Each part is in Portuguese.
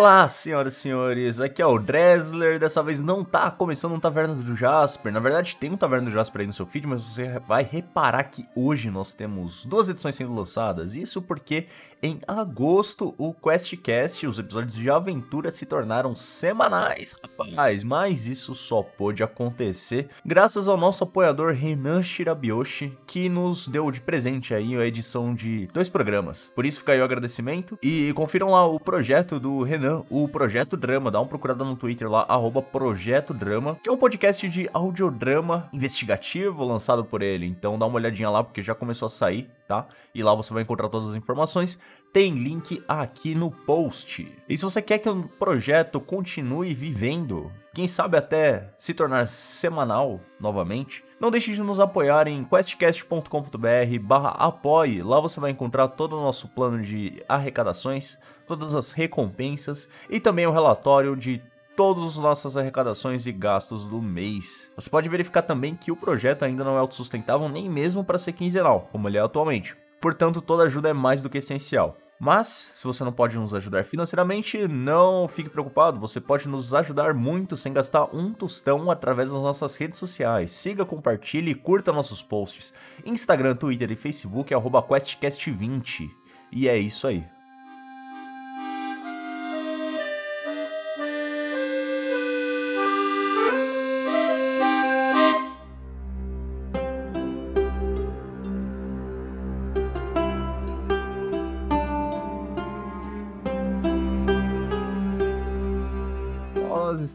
Olá, senhoras e senhores, aqui é o Dresler. Dessa vez não tá começando um Taverna do Jasper. Na verdade, tem um Taverna do Jasper aí no seu feed, mas você vai reparar que hoje nós temos duas edições sendo lançadas. Isso porque em agosto o QuestCast, os episódios de aventura se tornaram semanais, rapaz. Mas isso só pôde acontecer graças ao nosso apoiador Renan Shirabioshi, que nos deu de presente aí a edição de dois programas. Por isso fica aí o agradecimento e confiram lá o projeto do Renan O Projeto Drama. Dá uma procurada no Twitter lá, arroba Projeto Drama, que é um podcast de audiodrama investigativo lançado por ele. Então dá uma olhadinha lá, porque já começou a sair, tá? E lá você vai encontrar todas as informações. Tem link aqui no post. E se você quer que o projeto continue vivendo, quem sabe até se tornar semanal novamente, não deixe de nos apoiar em questcast.com.br barra apoie. Lá você vai encontrar todo o nosso plano de arrecadações, todas as recompensas e também o relatório de todas as nossas arrecadações e gastos do mês. Você pode verificar também que o projeto ainda não é autossustentável nem mesmo para ser quinzenal, como ele é atualmente. Portanto, toda ajuda é mais do que essencial. Mas, se você não pode nos ajudar financeiramente, não fique preocupado, você pode nos ajudar muito sem gastar um tostão através das nossas redes sociais. Siga, compartilhe e curta nossos posts. Instagram, Twitter e Facebook é QuestCast20. E é isso aí.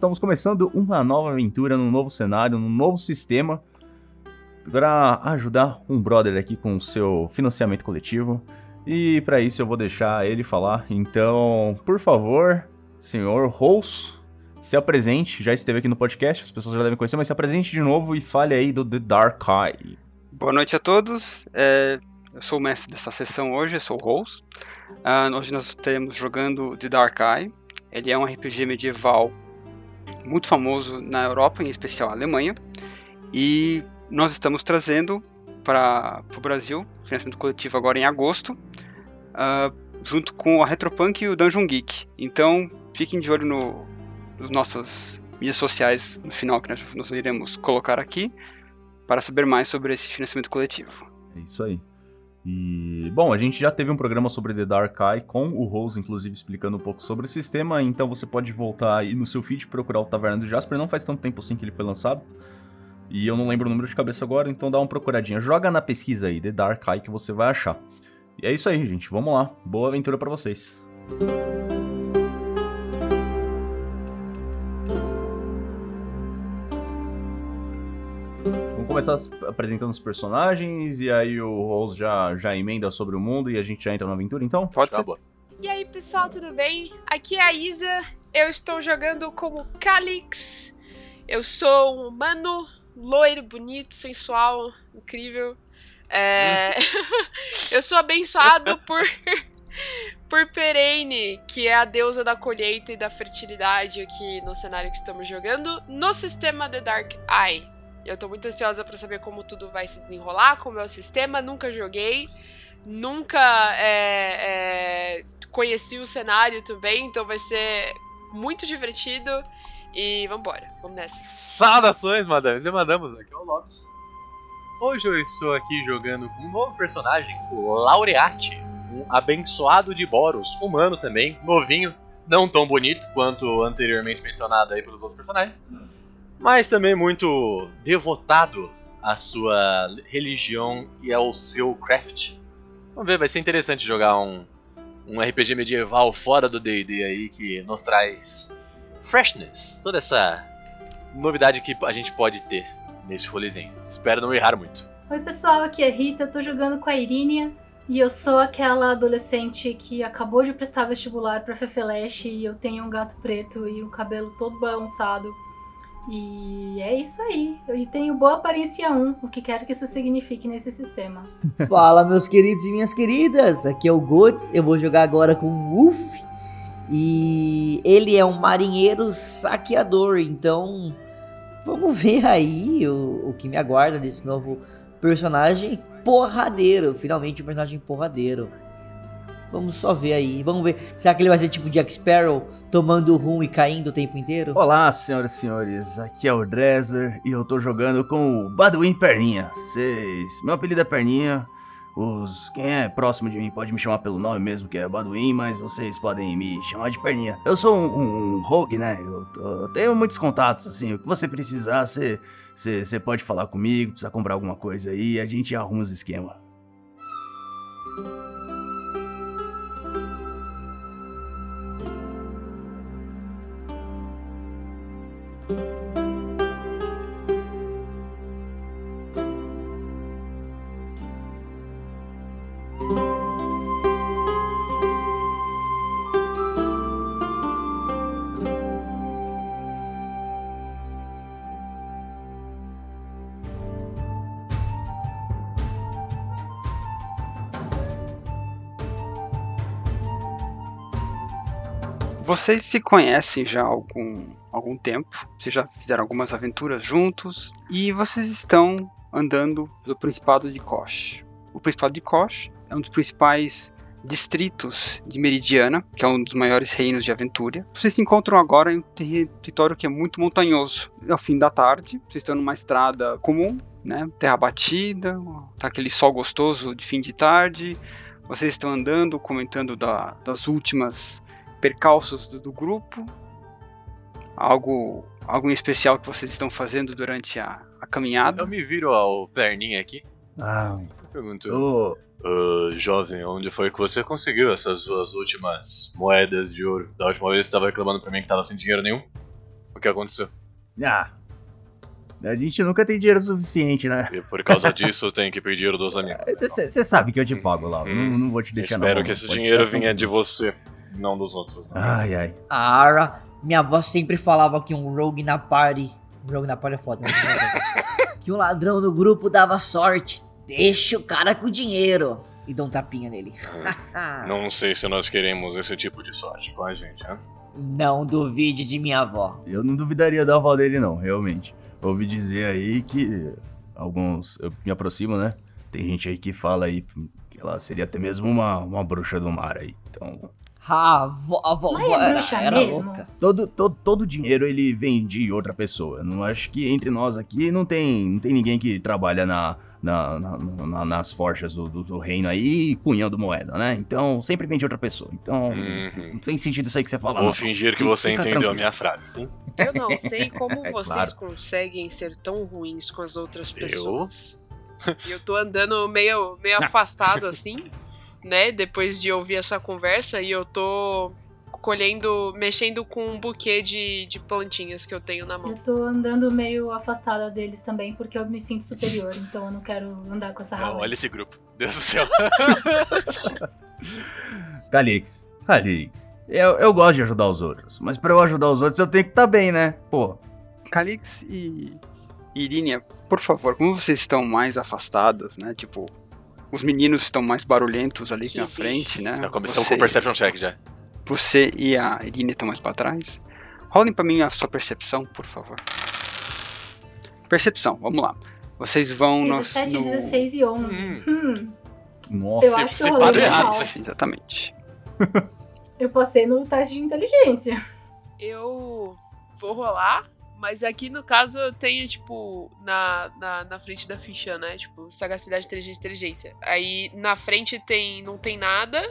Estamos começando uma nova aventura num novo cenário, num novo sistema para ajudar um brother aqui com o seu financiamento coletivo. E para isso eu vou deixar ele falar. Então, por favor, senhor Rose, se apresente. Já esteve aqui no podcast, as pessoas já devem conhecer, mas se apresente de novo e fale aí do The Dark Eye. Boa noite a todos. É, eu sou o mestre dessa sessão hoje, eu sou o Rose. Uh, hoje nós estaremos jogando The Dark Eye. Ele é um RPG medieval muito famoso na Europa, em especial a Alemanha. E nós estamos trazendo para o Brasil, financiamento coletivo agora em agosto, uh, junto com a Retropunk e o Dungeon Geek. Então, fiquem de olho no, nos nossas mídias sociais no final que nós, nós iremos colocar aqui para saber mais sobre esse financiamento coletivo. É isso aí. E, bom, a gente já teve um programa sobre The Dark Eye com o Rose, inclusive, explicando um pouco sobre o sistema, então você pode voltar aí no seu feed procurar o Taverna do Jasper, não faz tanto tempo assim que ele foi lançado. E eu não lembro o número de cabeça agora, então dá uma procuradinha. Joga na pesquisa aí, The Dark Eye, que você vai achar. E é isso aí, gente. Vamos lá. Boa aventura para vocês. Começar apresentando os personagens e aí o Rose já, já emenda sobre o mundo e a gente já entra na aventura, então? Pode ser. Boa. E aí, pessoal, tudo bem? Aqui é a Isa. Eu estou jogando como Calix. Eu sou um humano, loiro, bonito, sensual, incrível. É... eu sou abençoado por por Perene, que é a deusa da colheita e da fertilidade aqui no cenário que estamos jogando, no sistema The Dark Eye. Eu tô muito ansiosa para saber como tudo vai se desenrolar, como é o sistema. Nunca joguei, nunca é, é, conheci o cenário também, então vai ser muito divertido. E vambora, vamos nessa. Saudações, madame, demandamos aqui é o Lopes. Hoje eu estou aqui jogando com um novo personagem, o Laureate, um abençoado de Boros, humano também, novinho, não tão bonito quanto anteriormente mencionado aí pelos outros personagens mas também muito devotado à sua religião e ao seu craft. Vamos ver, vai ser interessante jogar um, um RPG medieval fora do D&D aí que nos traz freshness, toda essa novidade que a gente pode ter nesse rolezinho. Espero não errar muito. Oi pessoal, aqui é Rita, eu tô jogando com a Irínia e eu sou aquela adolescente que acabou de prestar vestibular pra Fefeleche e eu tenho um gato preto e o cabelo todo balançado e é isso aí. Eu tenho boa aparência 1, o que quer que isso signifique nesse sistema. Fala, meus queridos e minhas queridas. Aqui é o Gods. Eu vou jogar agora com o Uff. E ele é um marinheiro saqueador. Então, vamos ver aí o, o que me aguarda desse novo personagem porradeiro. Finalmente, um personagem porradeiro. Vamos só ver aí. Vamos ver. Será que ele vai ser tipo Jack Sparrow, tomando rum e caindo o tempo inteiro? Olá, senhoras e senhores. Aqui é o Dresler e eu tô jogando com o Badwin Perninha. Vocês. Meu apelido é Perninha. Os. Quem é próximo de mim pode me chamar pelo nome mesmo, que é Badwin, mas vocês podem me chamar de Perninha. Eu sou um, um, um rogue, né? Eu, eu tenho muitos contatos, assim. O que você precisar, você. Você pode falar comigo, precisa comprar alguma coisa aí, a gente arruma os esquemas. Vocês se conhecem já há algum, algum tempo, vocês já fizeram algumas aventuras juntos, e vocês estão andando pelo Principado de Kosh. O Principado de Kosh é um dos principais distritos de Meridiana, que é um dos maiores reinos de aventura. Vocês se encontram agora em um território que é muito montanhoso. É o fim da tarde, vocês estão numa estrada comum, né? Terra batida, tá aquele sol gostoso de fim de tarde. Vocês estão andando, comentando da- das últimas percalços do, do grupo? Algo, algo em especial que vocês estão fazendo durante a, a caminhada? Eu me viro ao perninha aqui. Ah, Eu pergunto, ô. "Ah, jovem, onde foi que você conseguiu essas suas últimas moedas de ouro? Da última vez você estava reclamando pra mim que tava sem dinheiro nenhum? O que aconteceu? Ah. A gente nunca tem dinheiro suficiente, né? E por causa disso eu tenho que pedir dinheiro dos amigos. Você sabe que eu te pago lá. Hum. Não, não vou te deixar Espero mão, que esse pode dinheiro vinha de você, não dos outros. né? Ai, ai. Ara, minha avó sempre falava que um rogue na party. Um rogue na party é foda, né? que um ladrão no grupo dava sorte. Deixa o cara com o dinheiro. E dá um tapinha nele. Não sei se nós queremos esse tipo de sorte com a gente, né? Não duvide de minha avó. Eu não duvidaria da avó dele, não, realmente. Ouvi dizer aí que alguns. Eu me aproximo, né? Tem gente aí que fala aí que ela seria até mesmo uma, uma bruxa do mar aí. Então. Ah, a vó, a vó, é era, bruxa era mesmo? louca. Todo, todo, todo dinheiro ele vem de outra pessoa. Não acho que entre nós aqui não tem, não tem ninguém que trabalha na, na, na- na- nas forjas do, do- do reino aí cunhando moeda, né? Então sempre vem de outra pessoa. Então Uhum. não tem sentido isso aí que você fala. Vou não. fingir que Fica você entendeu a tranquilo. minha frase, sim? Eu não sei como É vocês claro. conseguem ser tão ruins com as outras Eu? pessoas. E eu tô andando meio, meio afastado assim, né? Depois de ouvir essa conversa, e eu tô colhendo, mexendo com um buquê de, de plantinhas que eu tenho na Eu mão. tô andando meio afastada deles também, porque eu me sinto superior, então eu não quero andar com essa Não, rala. olha esse grupo. Deus do céu. Calix, Calix. Eu, eu gosto de ajudar os outros, mas pra eu ajudar os outros eu tenho que estar bem, né? Pô, Calix e Irínia, por favor, como vocês estão mais afastadas, né? Tipo, os meninos estão mais barulhentos ali Que na frente, né? Já começamos você, com o Perception Check já. você e a Irínia estão mais pra trás. Rolem pra mim a sua percepção, por favor. Percepção, vamos lá. Vocês vão no- 17, no... 16 e 11. Hum. Hum, nossa. eu acho que eu rolei errado, mal. Sim, exatamente. Eu passei no teste de inteligência. Eu vou rolar, mas aqui no caso eu tenho, tipo, na, na, na frente da ficha, né? Tipo, sagacidade, inteligência, inteligência. Aí na frente tem não tem nada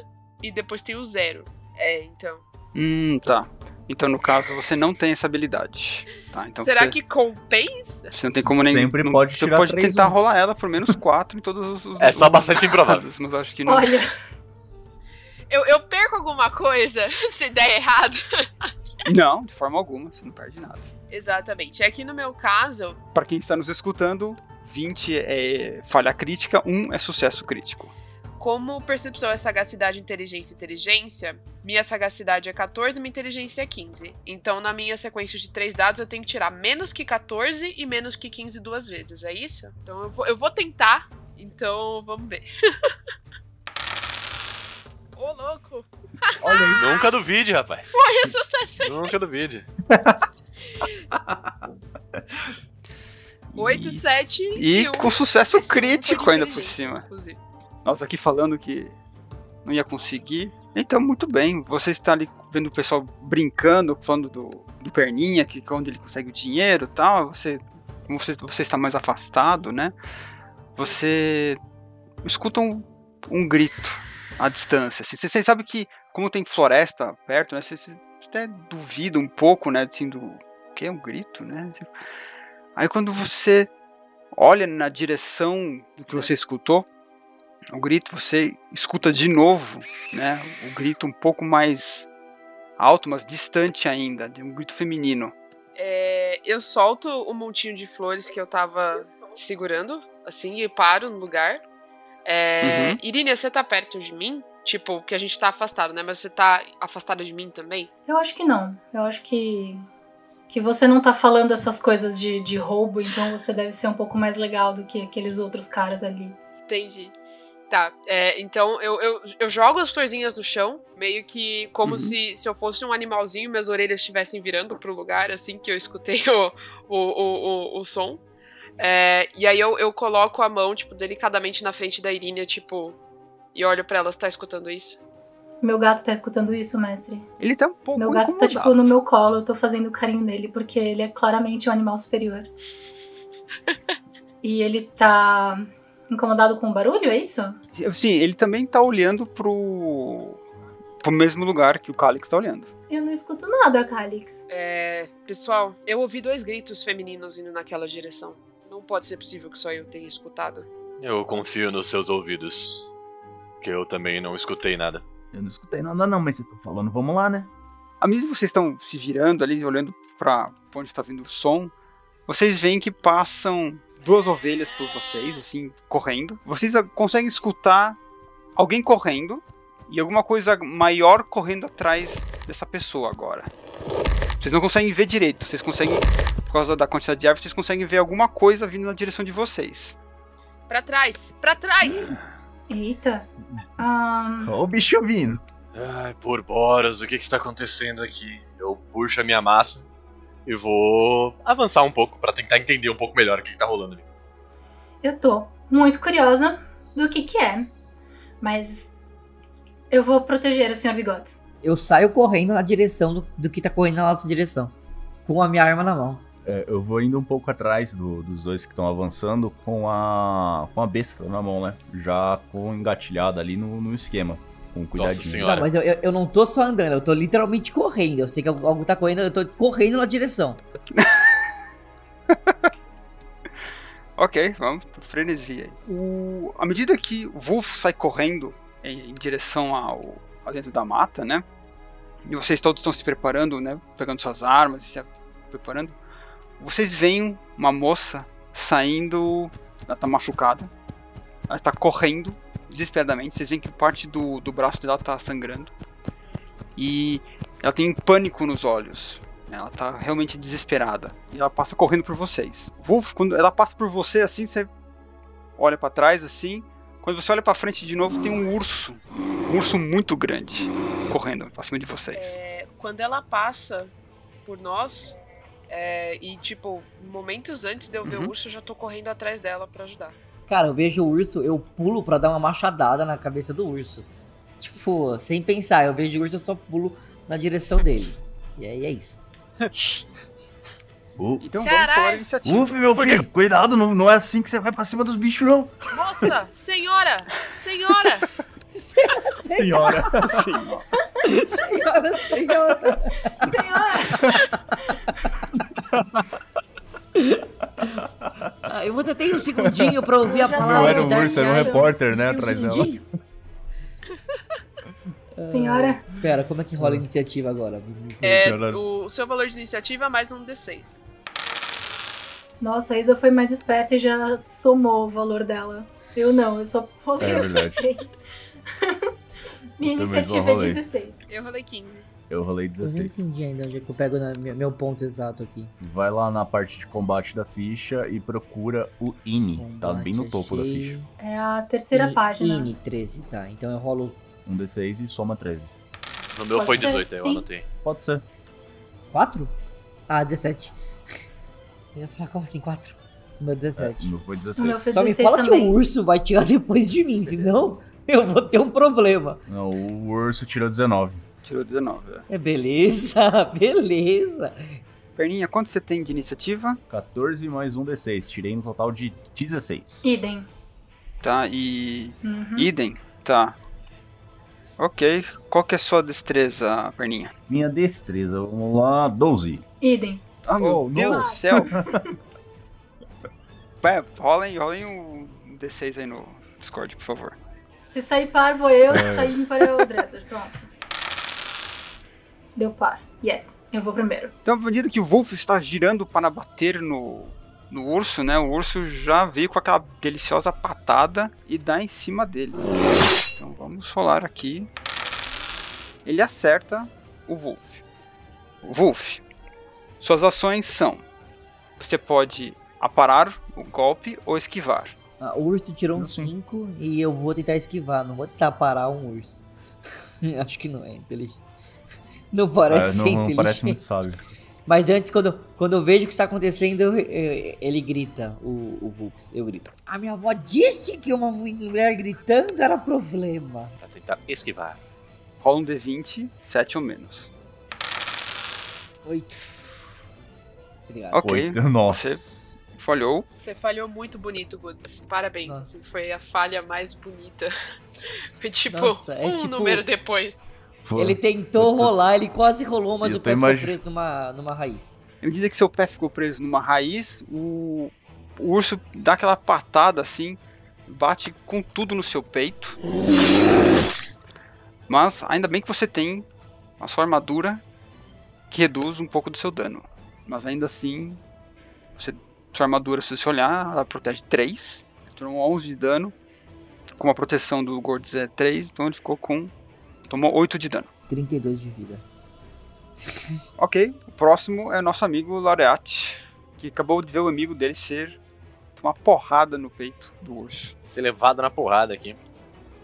e depois tem o zero. É, então. Hum, tá. Então, no caso, você não tem essa habilidade. Tá, então Será você, que compensa? você não tem como nem. Sempre não- pode Você tirar pode três tentar um. rolar ela por menos 4 em todos os. os- É só os bastante improvável. Mas acho que não. Olha, Eu, eu perco alguma coisa se der errado? Não, de forma alguma, você não perde nada. Exatamente. Aqui no meu caso, Pra quem está nos escutando, 20 é falha crítica, 1 é sucesso crítico. como percepção é sagacidade, inteligência e inteligência, minha sagacidade é 14 e minha inteligência é 15. Então, na minha sequência de três dados, eu tenho que tirar menos que 14 e menos que 15 duas vezes, é isso? Então, eu vou, eu vou tentar. Então, vamos ver. Ô, louco! Olha aí. Nunca duvide, rapaz. Foi sucesso! Nunca duvide. 8, Isso. 7 E um. com sucesso crítico ainda por cima. inclusive. Nós aqui falando que não ia conseguir. Então, muito bem. Você está ali vendo o pessoal brincando, falando do, do Perninha, que onde ele consegue o dinheiro e tal. Você, você, você está mais afastado, né? Você escuta um, um grito à distância. Assim. Você, você sabe que, como tem floresta perto, né? Você até duvida um pouco, né? Assim, do que é um grito, né? Aí quando você olha na direção do que você escutou, o grito você escuta de novo, né? O grito um pouco mais alto, mas distante ainda, de um grito feminino. É, eu solto o montinho de flores que eu tava segurando, assim, e paro no lugar. É, Uhum. Irine, você tá perto de mim? Tipo, que a gente tá afastado, né? Mas você tá afastada de mim também? Eu acho que não. Eu acho que. Que você não tá falando essas coisas de, de roubo, então você deve ser um pouco mais legal do que aqueles outros caras ali. Entendi. Tá, é, então eu, eu, eu jogo as florzinhas no chão, meio que como Uhum. se, se eu fosse um animalzinho, minhas orelhas estivessem virando pro lugar, assim que eu escutei o, o, o, o, o som. É, e aí eu, eu coloco a mão, tipo, delicadamente na frente da Irínia, tipo, e olho pra ela, você tá escutando isso? Meu gato tá escutando isso, mestre. Ele tá um pouco Meu gato tá, tipo, incomodado. no meu colo, eu tô fazendo carinho nele, porque ele é claramente um animal superior. e ele tá incomodado com o barulho, é isso? Sim, ele também tá olhando pro, pro mesmo lugar que o Calix tá olhando. Eu não escuto nada, Calix. É, pessoal, eu ouvi dois gritos femininos indo naquela direção. Não pode ser possível que só eu tenha escutado. Eu confio nos seus ouvidos. Que eu também não escutei nada. Eu não escutei nada não, mas você tá falando, vamos lá, né? À medida que vocês estão se virando ali, olhando pra pra onde tá vindo o som, vocês veem que passam duas ovelhas por vocês, assim, correndo. Vocês conseguem escutar alguém correndo e alguma coisa maior correndo atrás dessa pessoa agora. Vocês não conseguem ver direito, vocês conseguem, por causa da quantidade de árvores, vocês conseguem ver alguma coisa vindo na direção de vocês. Pra trás! Pra trás! Eita. Ó o bicho vindo. Ai, por Boras, o que, que está acontecendo aqui? Eu puxo a minha massa e vou avançar um pouco pra tentar entender um pouco melhor o que, que tá rolando ali. eu tô muito curiosa do que que é. Mas eu vou proteger o Sr. Bigodes. Eu saio correndo na direção do, do que tá correndo na nossa direção. Com a minha arma na mão. É, eu vou indo um pouco atrás do- dos dois que estão avançando com a com a besta na mão, né? Já com engatilhada ali no, no esquema. Com cuidadinho. Senhora. Não, mas eu, eu, eu não tô só andando, eu tô literalmente correndo. Eu sei que algo, tá correndo, eu tô correndo na direção. Ok, vamos pro frenesi aí. O, à medida que o Wolf sai correndo em, em direção ao, a dentro da mata, né? E vocês todos estão se preparando, né? Pegando suas armas e se preparando. Vocês veem uma moça saindo. Ela tá machucada. Ela está correndo desesperadamente. Vocês veem que parte do, do braço dela tá sangrando. E ela tem pânico nos olhos. Ela tá realmente desesperada. E ela passa correndo por vocês. Wolf, quando ela passa por você assim, você olha pra trás assim. Quando você olha pra frente de novo, tem um urso. Um urso muito grande correndo pra cima de vocês. É, quando ela passa por nós, é, e tipo, momentos antes de eu ver Uhum. o urso, eu já tô correndo atrás dela pra ajudar. Cara, eu vejo o urso, eu pulo pra dar uma machadada na cabeça do urso. Tipo, sem pensar, eu vejo o urso, eu só pulo na direção dele. E aí é isso. Uh, Então Caralho! vamos falar iniciativa. Uf, meu filho, cuidado, não, não é assim que você vai pra cima dos bichos, não. Moça! senhora! Senhora! Senhora. Sim, ó. senhora, senhora. Ah, eu você tem um segundinho pra ouvir a palavra Não era um urso, era um Island? repórter, né, Tem um atrás dela. Senhora, Pera, como é que rola a iniciativa agora? É, o, seu valor de iniciativa é mais um D6. nossa, a Isa foi mais esperta e já somou o valor dela. Eu não, eu só rolei É o verdade. 16. Minha Eu iniciativa é rolei. 16. Eu rolei 15. Eu rolei Eu não 16. entendi ainda onde é que eu pego na- meu, ponto exato aqui. Vai lá na parte de combate da ficha e procura o INI. Tá bem no topo da achei. ficha. É a terceira I- página. INI 13, tá. Então eu rolo Um D6 e soma 13. No meu Pode foi ser, 18, eu anotei. Pode ser. 4? Ah, 17. Eu ia falar, como assim 4? O meu É, 17. o meu foi O meu 16. foi Só me 16 fala que também. o urso vai tirar depois de mim, senão eu vou ter um problema. Não, o urso tirou 19. Tirou 19. é. É beleza, beleza. Perninha, quanto você tem de iniciativa? 14 mais um D6. Tirei um total de 16. Idem. Tá, e. Uhum. Idem, tá. Ok. Qual que é a sua destreza, Perninha? Minha destreza, vamos lá, 12. Idem. Ah, meu Oh, Deus não. do céu! Pé, rolem, rolem um D6 aí no Discord, por favor. Se sair par, vou eu. É. Se sair ímpar, é o Dressler. Pronto. Deu par. Yes. Eu vou primeiro. Então, à medida que o Wolf está girando para bater no, no urso, né? O urso já veio com aquela deliciosa patada e dá em cima dele. Então vamos rolar aqui. Ele acerta o Wolf. Wolf, suas ações são: você pode aparar o golpe ou esquivar. Ah, o urso tirou um Eu sim. 5 e eu vou tentar esquivar. Não vou tentar parar um urso. Acho que não é inteligente. Não parece É, ser não, não parece muito sábio. Mas antes, quando, quando eu vejo o que está acontecendo, eu- eu- ele grita, o, o Vulpes. Eu grito. A minha avó disse que uma mulher gritando era problema. Pra tentar esquivar. Rola um D20, 7 ou menos. Oito. Obrigado. Ok, Oito. Nossa. falhou. Você falhou muito bonito, Goods. Parabéns. Assim, foi a falha mais bonita. Foi tipo Nossa, é um tipo- número depois. Foi. Ele tentou rolar, ele quase rolou, mas Eu o pé ficou preso numa, numa raiz. À medida que seu pé ficou preso numa raiz, o, o urso dá aquela patada assim, bate com tudo no seu peito. Mas ainda bem que você tem a sua armadura que reduz um pouco do seu dano. Mas ainda assim, você, sua armadura, se você olhar, ela protege 3. Tomou 11 de dano. Com a proteção do Gords é 3, então ele ficou com. Tomou 8 de dano. 32 de vida. Ok, o próximo é nosso amigo Laureate, que acabou de ver o amigo dele ser tomar porrada no peito do urso. Ser levado na porrada aqui.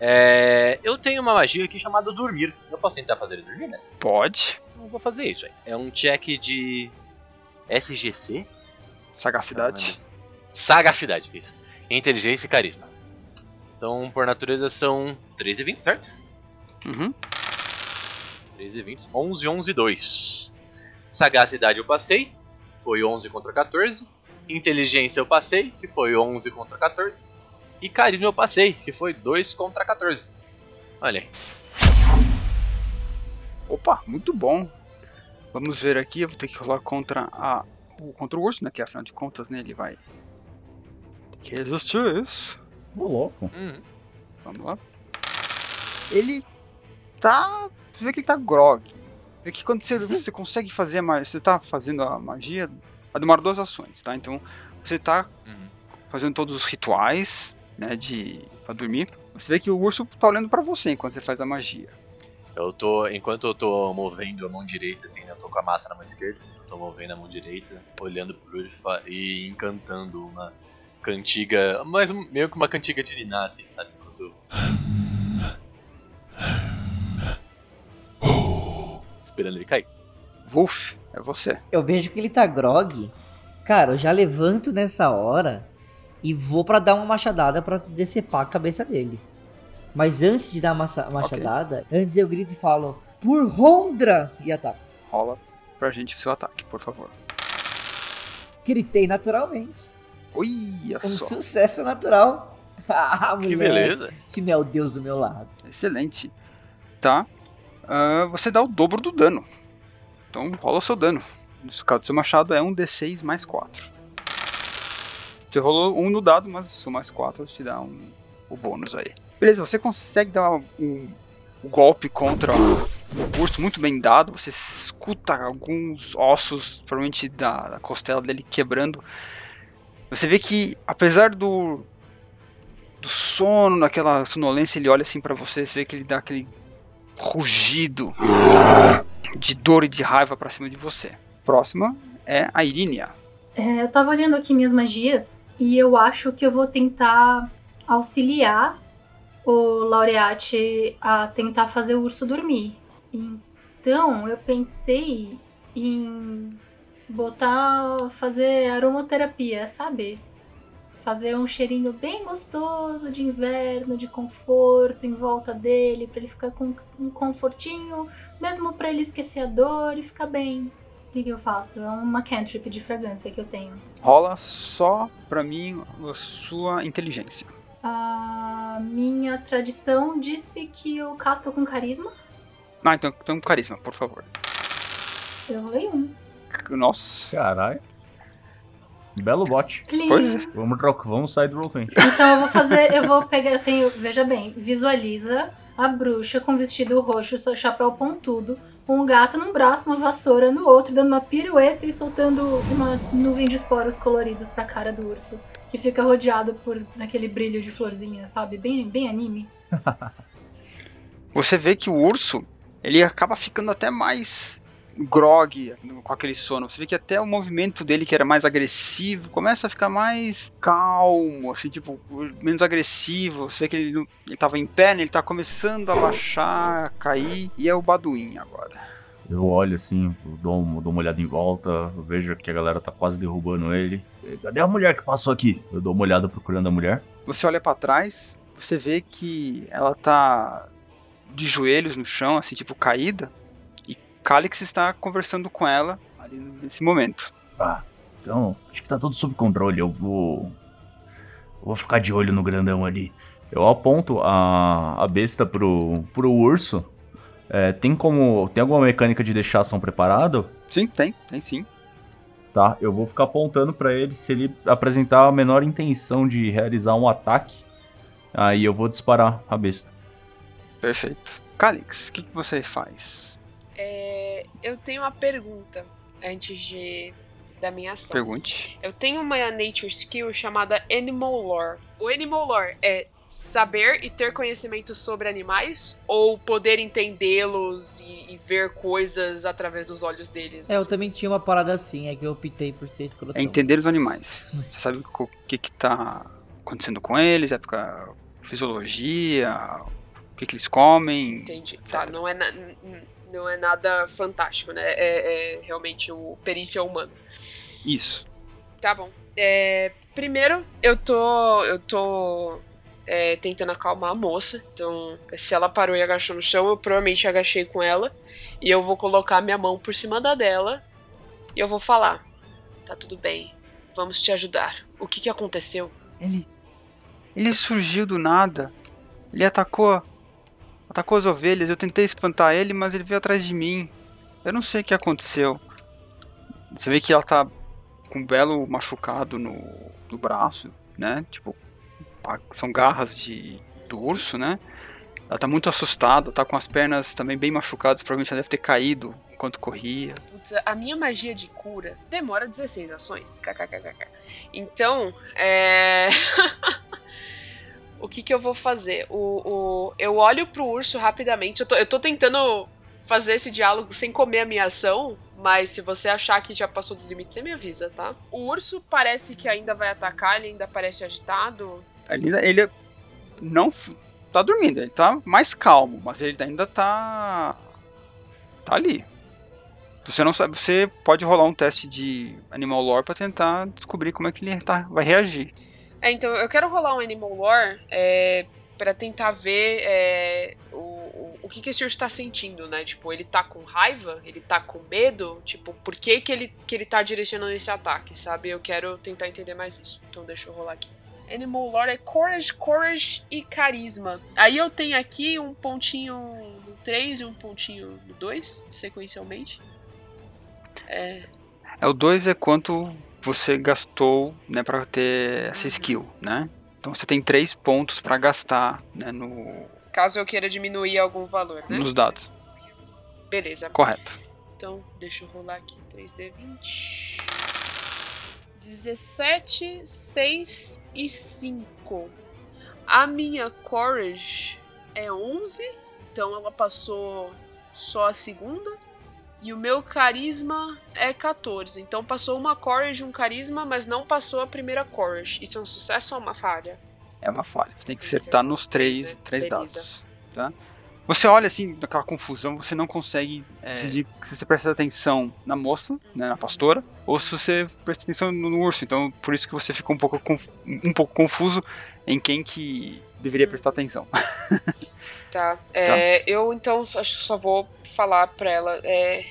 É, eu tenho uma magia aqui chamada Dormir. Eu posso tentar fazer ele dormir nessa? Pode, Não vou fazer isso aí. É um check de SGC? sagacidade. Sagacidade, isso. Inteligência e carisma. Então, por natureza, são 13 e 20, certo? Uhum. 13 e 20. 11, 11 e 2. Sagacidade eu passei, foi 11 contra 14. Inteligência eu passei, que foi 11 contra 14. E carisma eu passei, que foi 2 contra 14. Olha aí. Opa, muito bom. Vamos ver aqui, eu vou ter que rolar contra a o- contra o urso, né? Que afinal de contas, né, ele vai ter que resistir isso. Ô, louco. Uhum. Vamos lá. Ele tá. Você vê que ele tá grog. Vê que quando você, você consegue fazer a magia. Você tá fazendo a magia. Vai demorar duas ações, tá? Então você tá Uhum. fazendo todos os rituais, né? De. pra dormir. Você vê que o urso tá olhando pra você enquanto você faz a magia. Eu tô, enquanto eu tô movendo a mão direita, assim, né, eu tô com a massa na mão esquerda, eu tô movendo a mão direita, olhando pro urso e encantando uma cantiga, mas meio que uma cantiga de Diná, assim, sabe? Enquanto eu- Esperando ele cair. Wolf, é você. Eu vejo que ele tá grog. Cara, eu já levanto nessa hora e vou pra dar uma machadada pra decepar a cabeça dele. Mas antes de dar a machadada, antes eu grito e falo, por Rondra! E ataco. Rola pra gente o seu ataque, por favor. Gritei naturalmente. Olha Um só. sucesso natural. ah, Que beleza. Se não é o Deus do meu lado. Excelente. Tá. Ah, você dá o dobro do dano. Então rola o seu dano. No caso do seu machado é um D6 mais 4. Você rolou um no dado, mas se mais 4 te dá um, o bônus aí. Beleza, você consegue dar um, um golpe contra o urso muito bem dado. Você escuta alguns ossos, provavelmente da, da costela dele quebrando. Você vê que, apesar do, do sono, daquela sonolência, ele olha assim pra você, você vê que ele dá aquele rugido de dor e de raiva pra cima de você. Próxima é a Irínia. É, eu tava olhando aqui minhas magias e eu acho que eu vou tentar auxiliar o Laureate a tentar fazer o urso dormir. Então eu pensei em botar fazer aromaterapia, sabe? Fazer um cheirinho bem gostoso de inverno, de conforto em volta dele, pra ele ficar com um confortinho, mesmo pra ele esquecer a dor e ficar bem. O que, que eu faço? É uma cantrip de fragrância que eu tenho. Rola só pra mim a sua inteligência. A minha tradição disse que eu casto com carisma. Ah, então, então carisma, por favor. Eu rolei um. Nossa. Caralho. Belo bote. Clean. Pois é. Vamos trocar, vamos sair do Roll20. Então eu vou fazer, eu vou pegar, eu tenho, veja bem, visualiza a bruxa com vestido roxo, chapéu pontudo, um gato num braço, uma vassoura no outro, dando uma pirueta e soltando uma nuvem de esporos coloridos pra cara do urso, que fica rodeado por aquele brilho de florzinha, sabe? Bem, bem anime. Você vê que o urso, ele acaba ficando até mais grog com aquele sono. Você vê que até o movimento dele, que era mais agressivo, começa a ficar mais calmo, assim, tipo, menos agressivo. Você vê que ele, ele tava em pé, né? ele tá começando a baixar, a cair. E é o Baduim agora. Eu olho assim, dou, dou uma olhada em volta, vejo que a galera tá quase derrubando ele. Cadê a mulher que passou aqui? Eu dou uma olhada procurando a mulher. Você olha pra trás, você vê que ela tá de joelhos no chão, assim, tipo, caída. Calix está conversando com ela ali nesse momento. Ah, então, acho que tá tudo sob controle. Eu vou. eu vou ficar de olho no grandão ali. Eu aponto a, a besta pro, pro urso. É, tem como. Tem alguma mecânica de deixar ação preparado? Sim, tem, tem sim. Tá, eu vou ficar apontando pra ele se ele apresentar a menor intenção de realizar um ataque. Aí eu vou disparar a besta. Perfeito. Calix, o que, que você faz? É, eu tenho uma pergunta antes de da minha ação. Pergunte. Eu tenho uma nature skill chamada Animal Lore. O Animal Lore é saber e ter conhecimento sobre animais ou poder entendê-los e, e ver coisas através dos olhos deles? É, eu também tinha uma parada assim, é que eu optei por ser escrotão. É entender os animais. Você sabe o que, que tá acontecendo com eles, época fisiologia, o que, que eles comem. Entendi. Tá, não é, na- não é nada fantástico, né? É, é realmente o perícia humano. Isso. Tá bom. É, primeiro, eu tô. Eu tô. é, tentando acalmar a moça. Então, se ela parou e agachou no chão, eu provavelmente agachei com ela. E eu vou colocar minha mão por cima da dela. E eu vou falar: Tá tudo bem. Vamos te ajudar. O que, que aconteceu? Ele. Ele surgiu do nada. Ele atacou. Atacou as ovelhas. Eu tentei espantar ele, mas ele veio atrás de mim. Eu não sei o que aconteceu. Você vê que ela tá com um belo machucado no, no braço, né? Tipo, são garras de, do urso, né? Ela tá muito assustada, tá com as pernas também bem machucadas. Provavelmente ela deve ter caído enquanto corria. A minha magia de cura demora 16 ações. KKKKK. Então, é. o que, que eu vou fazer? O, o... Eu olho pro urso rapidamente. Eu tô, eu tô tentando fazer esse diálogo sem comer a minha ação. Mas se você achar que já passou dos limites, você me avisa, tá? O urso parece que ainda vai atacar, ele ainda parece agitado. Ele, ele não tá dormindo, ele tá mais calmo, mas ele ainda tá. tá ali. Você não sabe, você pode rolar um teste de Animal Lore pra tentar descobrir como é que ele tá, vai reagir. É, então eu quero rolar um Animal Lore é, para tentar ver é, o, o, que, que esse urso tá sentindo, né? Tipo, ele tá com raiva? Ele tá com medo? Tipo, por que, que, ele, que ele tá direcionando esse ataque, sabe? Eu quero tentar entender mais isso. Então deixa eu rolar aqui. Animal Lore é Courage, Courage e Carisma. Aí eu tenho aqui um pontinho no 3 e um pontinho no 2, sequencialmente. É, É o 2 é quanto você gastou, né, para ter essa skill, né? Então você tem 3 pontos pra gastar, né, no, caso eu queira diminuir algum valor, né? nos dados. Beleza. Correto. Então, deixa eu rolar aqui 3D20. 17, 6 e 5. A minha Courage é 11, então ela passou só a segunda. E o meu carisma é 14. Então passou uma Courage e um carisma, mas não passou a primeira Courage. Isso é um sucesso ou uma falha? É uma falha. Você tem que acertar ser nos três, três, dados, tá? Você olha assim, naquela confusão, você não consegue é, decidir se você presta atenção na moça, né, na pastora, ou se você presta atenção no, no urso. Então, por isso que você ficou um pouco, conf- um pouco confuso em quem que deveria prestar atenção. Tá. É, Eu então só- acho que só vou falar pra ela. É,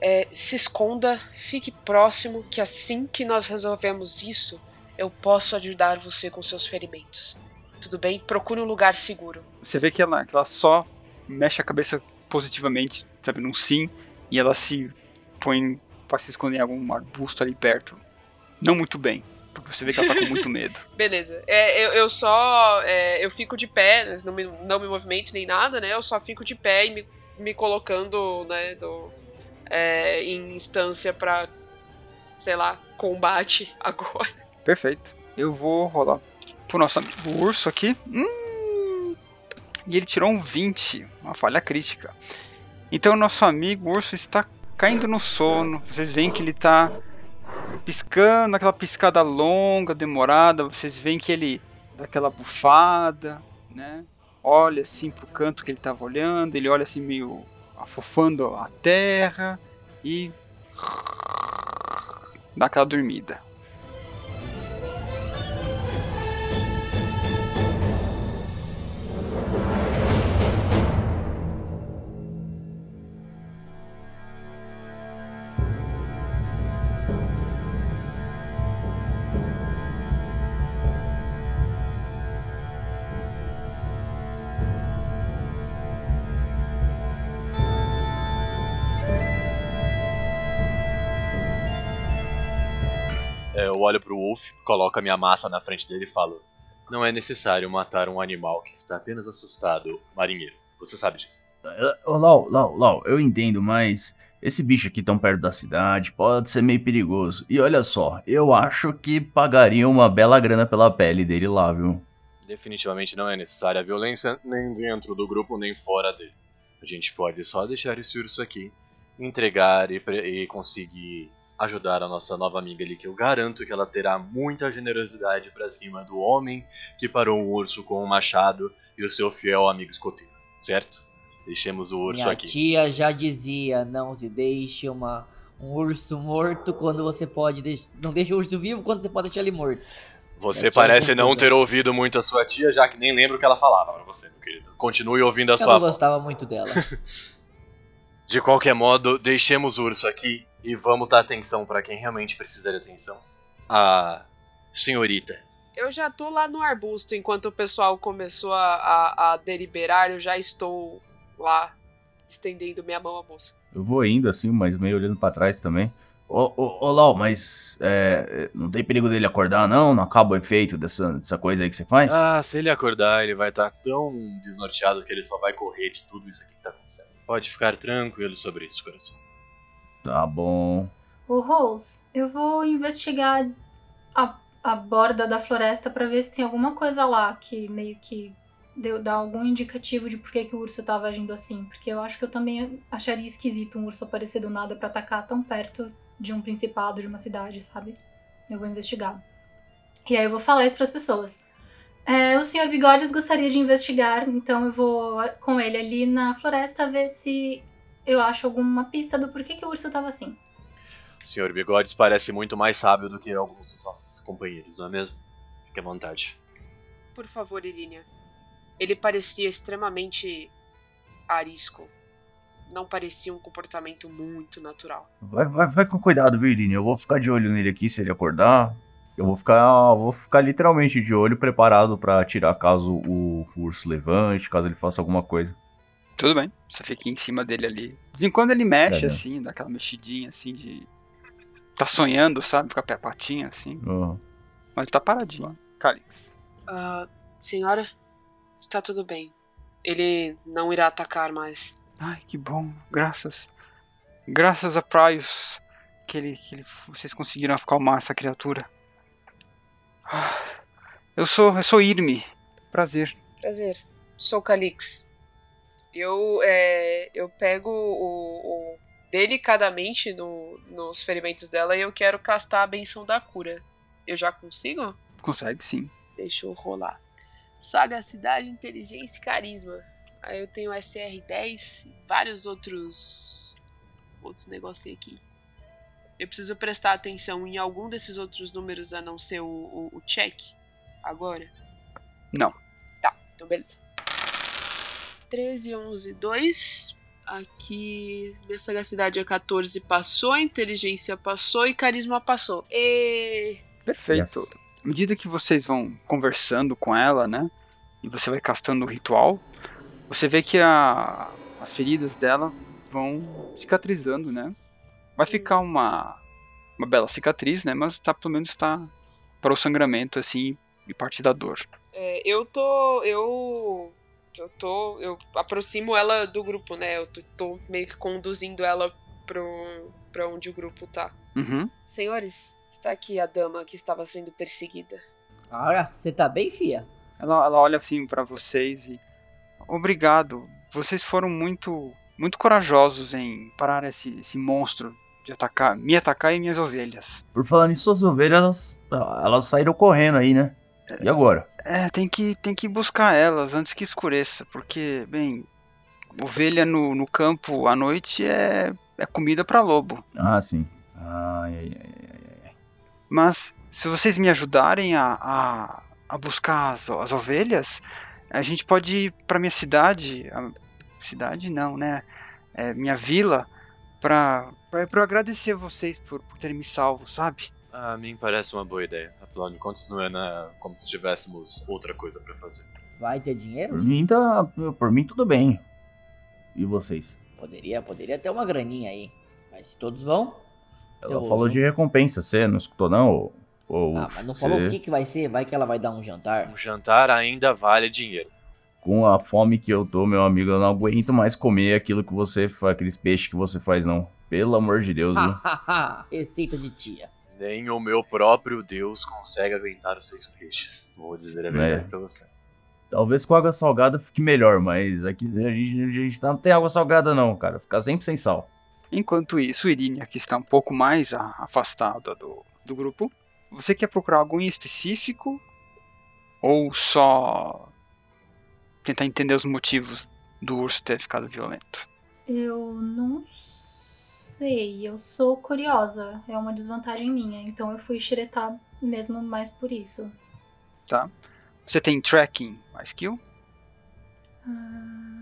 é, se esconda, fique próximo, que assim que nós resolvemos isso, eu posso ajudar você com seus ferimentos. Tudo bem? Procure um lugar seguro. Você vê que ela, que ela só mexe a cabeça positivamente, sabe, num sim, e ela se põe pra se esconder em algum arbusto ali perto. Não muito bem, você vê que ela tá com muito medo. Beleza. É, eu, eu só. é, eu fico de pé, mas não me, não me movimento nem nada, né? Eu só fico de pé e me, me colocando, né, do, é, em instância pra, sei lá, combate agora. Perfeito. Eu vou rolar pro nosso amigo urso aqui. Hum, e ele tirou um 20, uma falha crítica. Então nosso amigo urso está caindo no sono. Vocês veem que ele está piscando, aquela piscada longa, demorada. Vocês veem que ele dá aquela bufada, né? Olha assim pro canto que ele estava olhando. Ele olha assim meio afofando a terra e dá aquela dormida. Olho pro Wolf, coloco a minha massa na frente dele e falo: Não é necessário matar um animal que está apenas assustado, marinheiro. Você sabe disso. Ô, Lau, Lau, Lau, eu entendo, mas esse bicho aqui tão perto da cidade pode ser meio perigoso. E olha só, eu acho que pagaria uma bela grana pela pele dele lá, viu? Definitivamente não é necessária a violência nem dentro do grupo nem fora dele. A gente pode só deixar esse urso aqui, entregar e, e conseguir ajudar a nossa nova amiga ali, que eu garanto que ela terá muita generosidade pra cima do homem que parou o urso com um machado e o seu fiel amigo escoteiro, certo? Deixemos o urso Minha aqui. tia já dizia, não se deixe uma, um urso morto quando você pode deix... não deixe o urso vivo quando você pode deixar ele morto. Você parece não ter ouvido muito a sua tia, já que nem lembra o que ela falava pra você, meu querido. Continue ouvindo a Eu sua não avó. gostava muito dela. De qualquer modo, deixemos o urso aqui e vamos dar atenção pra quem realmente precisa de atenção. A senhorita. Eu já tô lá no arbusto, enquanto o pessoal começou a, a, a deliberar, eu já estou lá, estendendo minha mão à moça. Eu vou indo assim, mas meio olhando pra trás também. Ô, ô, ô Lau, mas é, não tem perigo dele acordar, não? Não acaba o efeito dessa, dessa coisa aí que você faz? Ah, se ele acordar, ele vai estar tão desnorteado que ele só vai correr de tudo isso aqui que tá acontecendo. Pode ficar tranquilo sobre isso, coração. Tá bom. Ô, Rose, eu vou investigar a, a borda da floresta pra ver se tem alguma coisa lá que meio que deu, dá algum indicativo de por que, que o urso tava agindo assim. Porque eu acho que eu também acharia esquisito um urso aparecer do nada pra atacar tão perto de um principado, de uma cidade, sabe? Eu vou investigar. E aí eu vou falar isso pras pessoas. É, o senhor Bigodes gostaria de investigar, então eu vou com ele ali na floresta ver se eu acho alguma pista do porquê que o urso tava assim. O senhor Bigodes parece muito mais sábio do que alguns dos nossos companheiros, não é mesmo? Fique à vontade. Por favor, Irínia. Ele parecia extremamente arisco. Não parecia um comportamento muito natural. Vai, vai, vai com cuidado, viu, Irine? Eu vou ficar de olho nele aqui se ele acordar. Eu vou ficar, vou ficar literalmente de olho, preparado pra atirar caso o urso levante, caso ele faça alguma coisa. Tudo bem. Você fica em cima dele ali. De vez em quando ele mexe É, assim, dá aquela mexidinha assim de. Tá sonhando, sabe? Fica a patinha assim. Ah, Mas ele tá paradinho. Calix. Ah, senhora, está tudo bem. Ele não irá atacar mais. Ai, que bom. Graças. Graças a Praios que ele, que ele, vocês conseguiram acalmar essa criatura. Ah, Eu sou, eu sou Irme. Prazer. Prazer. Sou Calix. Eu, é, eu pego o, o- delicadamente no- nos ferimentos dela e eu quero castar a benção da cura. Eu já consigo? Consegue, sim. Deixa eu rolar. Sagacidade, inteligência e carisma. Aí eu tenho SR10 e vários outros outros negócios aqui. Eu preciso prestar atenção em algum desses outros números a não ser o, o, o check agora? Não. Tá, então beleza. 13, 11, 2. Aqui, minha sagacidade é 14, passou, inteligência passou e carisma passou. E... Perfeito. Yes. À medida que vocês vão conversando com ela, né? E você vai castando o ritual, você vê que a- as feridas dela vão cicatrizando, né? Vai ficar uma, uma bela cicatriz, né? Mas tá, pelo menos tá para o sangramento, assim, e parte da dor. É, eu tô. Eu. Eu tô. Eu aproximo ela do grupo, né? Eu tô, meio que conduzindo ela pro, pra onde o grupo tá. Uhum. Senhores, está aqui a dama que estava sendo perseguida. Olha, você tá bem, fia? Ela, ela olha assim para vocês e. Obrigado. Vocês foram muito, muito corajosos em parar esse, esse monstro de atacar, me atacar e minhas ovelhas. Por falar nisso, suas ovelhas, elas, elas saíram correndo aí, né? E agora? É, tem que, tem que buscar elas antes que escureça, porque, bem, ovelha no, no campo à noite é, é comida para lobo. Ah, sim. Ai, ai, ai, ai. Mas se vocês me ajudarem a, a, a buscar as, as ovelhas, a gente pode ir pra minha cidade. a- cidade não, né? É, minha vila, pra, pra, pra eu agradecer vocês por, por terem me salvo, sabe? A mim parece uma boa ideia. Afinal de contas, não é na... como se tivéssemos outra coisa pra fazer. Vai ter Por dinheiro? mim, tá, por mim tudo bem. E vocês? Poderia, poderia ter uma graninha aí. Mas se todos vão. Ela Eu vou falou junto. de recompensa, você não escutou não? Ou, ou Ah, mas não você- falou o que, que vai ser. Vai que ela vai dar um jantar. Um jantar ainda vale dinheiro. Com a fome que eu tô, meu amigo, eu não aguento mais comer aquilo que você faz, aqueles peixes que você faz, não. Pelo amor de Deus, viu? Receita de tia. Nem o meu próprio Deus consegue aguentar os seus peixes. Vou dizer a verdade É. pra você. Talvez com água salgada fique melhor, mas aqui a gente, a gente tá- não tem água salgada não, cara. Fica sempre sem sal. Enquanto isso, Irínia, que está um pouco mais a- afastada do, do grupo, você quer procurar algo em específico? Ou só tentar entender os motivos do urso ter ficado violento? Eu não sei. Eu sou curiosa. É uma desvantagem minha. Então eu fui xeretar mesmo mais por isso. Você tem tracking, a skill? Ah.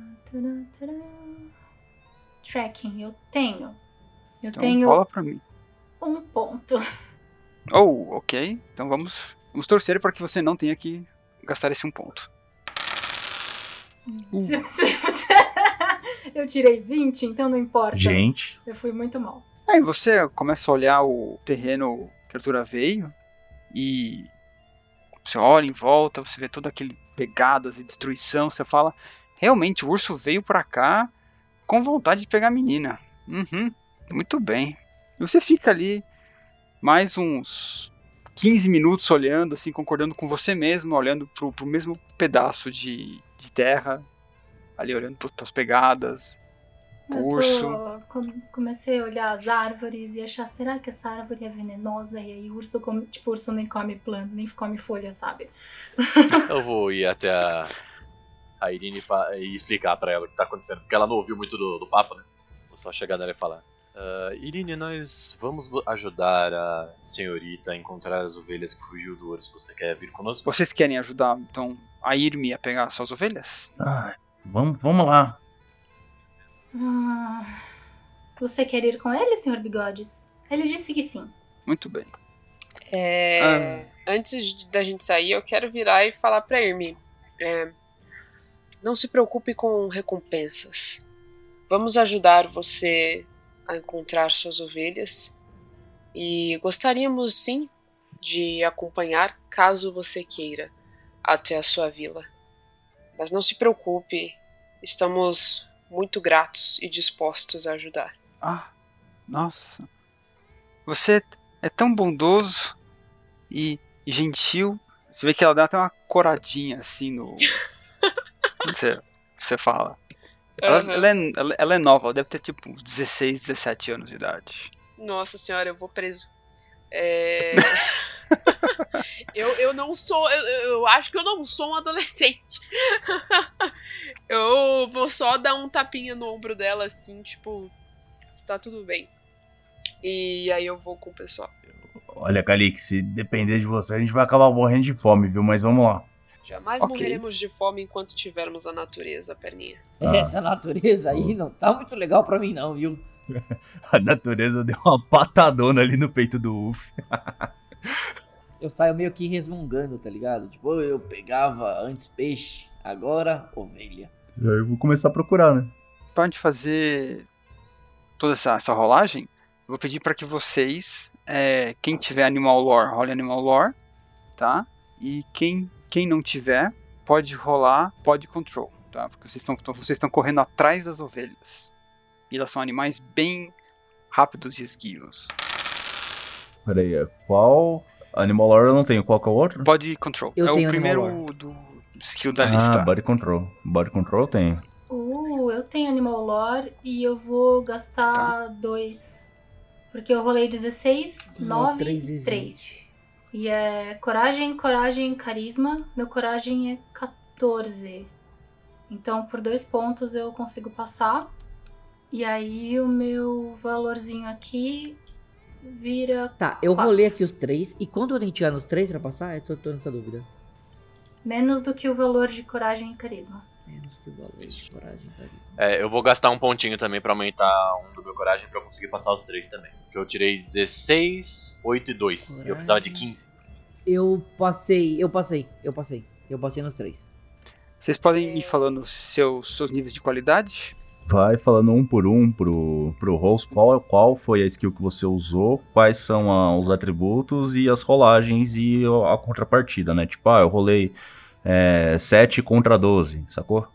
Tracking, eu tenho. Eu Então tenho rola pra mim. um ponto. Oh, ok. Então vamos, vamos torcer para que você não tenha que gastar esse um ponto. Uh. Eu tirei 20, então não importa. Gente, Eu fui muito mal. Aí você começa a olhar o terreno que a criatura veio e você olha em volta, você vê todo aquele pegadas e destruição, você fala, realmente o urso veio pra cá com vontade de pegar a menina. Uhum, muito bem. E você fica ali mais uns 15 minutos olhando, assim, concordando com você mesmo, olhando pro, pro mesmo pedaço de, de terra, ali olhando pras pegadas, Eu Urso. tô- com- comecei a olhar as árvores e achar, será que essa árvore é venenosa? E aí o urso come, tipo, o urso nem come planta, nem come folha, sabe? Eu vou ir até a, a Irine e fa- e explicar pra ela o que tá acontecendo, porque ela não ouviu muito do, do papo, né? Vou só chegar nela e falar. "Ah, Irine, nós vamos ajudar a senhorita a encontrar as ovelhas que fugiu do urso. Você quer vir conosco? Vocês querem ajudar, então, a Irme a pegar suas ovelhas? ah, vamos, vamos lá. Ah, você quer ir com ele, senhor Bigodes? Ele disse que sim. Muito bem. É, Antes de- da gente sair, eu quero virar e falar pra Irmi. é, não se preocupe com recompensas. Vamos ajudar você a encontrar suas ovelhas. E gostaríamos sim de acompanhar, caso você queira, até a sua vila. Mas não se preocupe, estamos muito gratos e dispostos a ajudar. Ah, nossa. Você é tão bondoso e, e gentil. Você vê que ela dá até uma coradinha assim no. Quando você, você fala. Ela, Aham. ela é, ela, ela é nova, ela deve ter tipo uns 16, 17 anos de idade. Nossa senhora, eu vou preso. É... eu, eu não sou. Eu, eu acho que eu não sou um adolescente. eu vou só dar um tapinha no ombro dela, assim, tipo. Está tudo bem. E aí eu vou com o pessoal. Olha, Calix, se depender de você, a gente vai acabar morrendo de fome, viu? Mas vamos lá. Jamais Ok. morreremos de fome enquanto tivermos a natureza, perninha. Ah. Essa natureza aí não tá muito legal pra mim não, viu? A natureza deu uma patadona ali no peito do Uff. Eu saio meio que resmungando, tá ligado? Tipo, eu pegava antes peixe, agora ovelha. Aí eu vou começar a procurar, né? Pra gente fazer toda essa, essa rolagem, eu vou pedir para que vocês, é, quem tiver Animal Lore, role Animal Lore, tá? E quem, quem não tiver, pode rolar Pod Control, tá? Porque vocês estão vocês estão correndo atrás das ovelhas. E elas são animais bem rápidos e esguios. Pera aí, é qual... Animal Lore eu não tenho, qual que é o outro? Body Control. Eu é tenho o primeiro do skill da ah, lista. Body Control. Body Control eu tenho. Uh, eu tenho Animal Lore e eu vou gastar dois. Porque eu rolei 16, Não, 9 três e e vinte. 3. E é coragem, coragem, carisma. Meu coragem é 14. Então, por dois pontos eu consigo passar. E aí o meu valorzinho aqui vira Tá, eu Quatro. rolei aqui os três, e quando eu tirar nos três pra passar, eu tô, tô nessa dúvida. menos do que o valor de coragem e carisma. Menos que o valor de coragem, carisma. É, eu vou gastar um pontinho também pra aumentar um do meu coragem pra eu conseguir passar os três também. Porque eu tirei 16, 8 e 2. E eu precisava de 15. Eu passei, eu passei, eu passei. Eu passei nos três. Vocês podem ir falando seus, seus níveis de qualidade? Vai falando um por um pro, pro host qual, qual foi a skill que você usou, quais são ah, os atributos e as rolagens e a contrapartida, né? Tipo, ah, eu rolei é, 7 contra 12, sacou?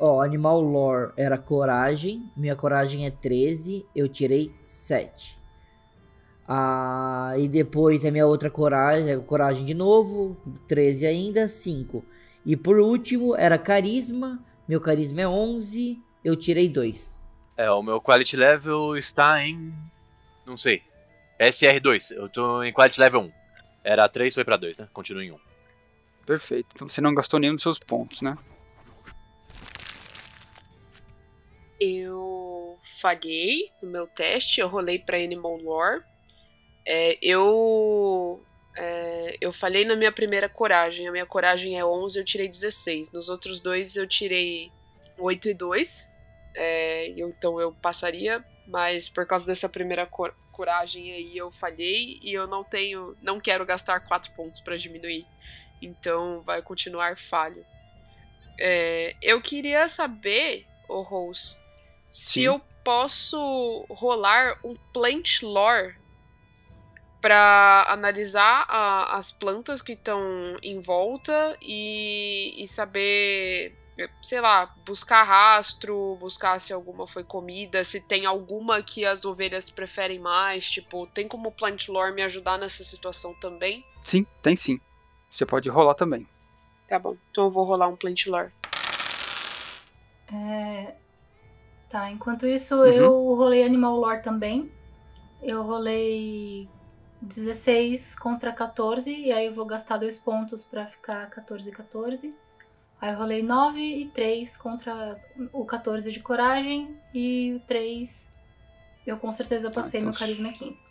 Ó, Animal Lore era coragem, minha coragem é 13, eu tirei 7. Ah, e depois a minha outra coragem, coragem de novo, 13 ainda, 5. E por último era carisma, meu carisma é 11, eu tirei 2. É, o meu quality level está em. Não sei. SR2. Eu tô em quality level 1. Era 3, foi pra 2, né? Continua em 1. Perfeito. Então você não gastou nenhum dos seus pontos, né? Eu falhei no meu teste, eu rolei pra Animal Lore. É, eu. é, eu falhei na minha primeira coragem. A minha coragem é 11, eu tirei 16. Nos outros dois eu tirei 8 e 2. É, então eu passaria, mas por causa dessa primeira cor- coragem aí eu falhei e eu não tenho. Não quero gastar 4 pontos pra diminuir. Então vai continuar falho. É, eu queria saber, o Rose, se Sim. eu posso rolar um plant lore para analisar a- as plantas que estão em volta e, e saber, sei lá, buscar rastro, buscar se alguma foi comida, se tem alguma que as ovelhas preferem mais, tipo, tem como o plant lore me ajudar nessa situação também? Sim, tem sim. Você pode rolar também. Tá bom, então eu vou rolar um plant lore. É, Tá, enquanto isso Uhum. eu rolei Animal Lore também. Eu rolei 16 contra 14, e aí eu vou gastar dois pontos pra ficar 14 e 14. Aí eu rolei 9 e 3 contra o 14 de coragem, e o 3 eu com certeza passei, então meu carisma é 15.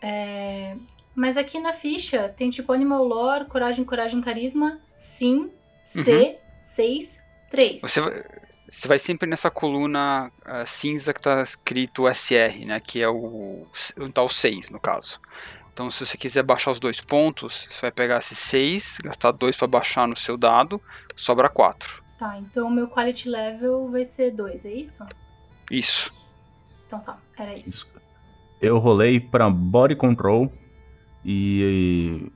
É, Mas aqui na ficha tem tipo Animal Lore, coragem, coragem, carisma, sim, C, 6, 3. Você vai, você vai sempre nessa coluna ah, cinza que tá escrito SR, né? Que é o, o tal 6, no caso. Então, se você quiser baixar os dois pontos, você vai pegar esse 6, gastar 2 para baixar no seu dado, sobra 4. Tá, então o meu quality level vai ser 2, é isso? Isso. Então tá, era isso. Isso. Eu rolei pra Body Control e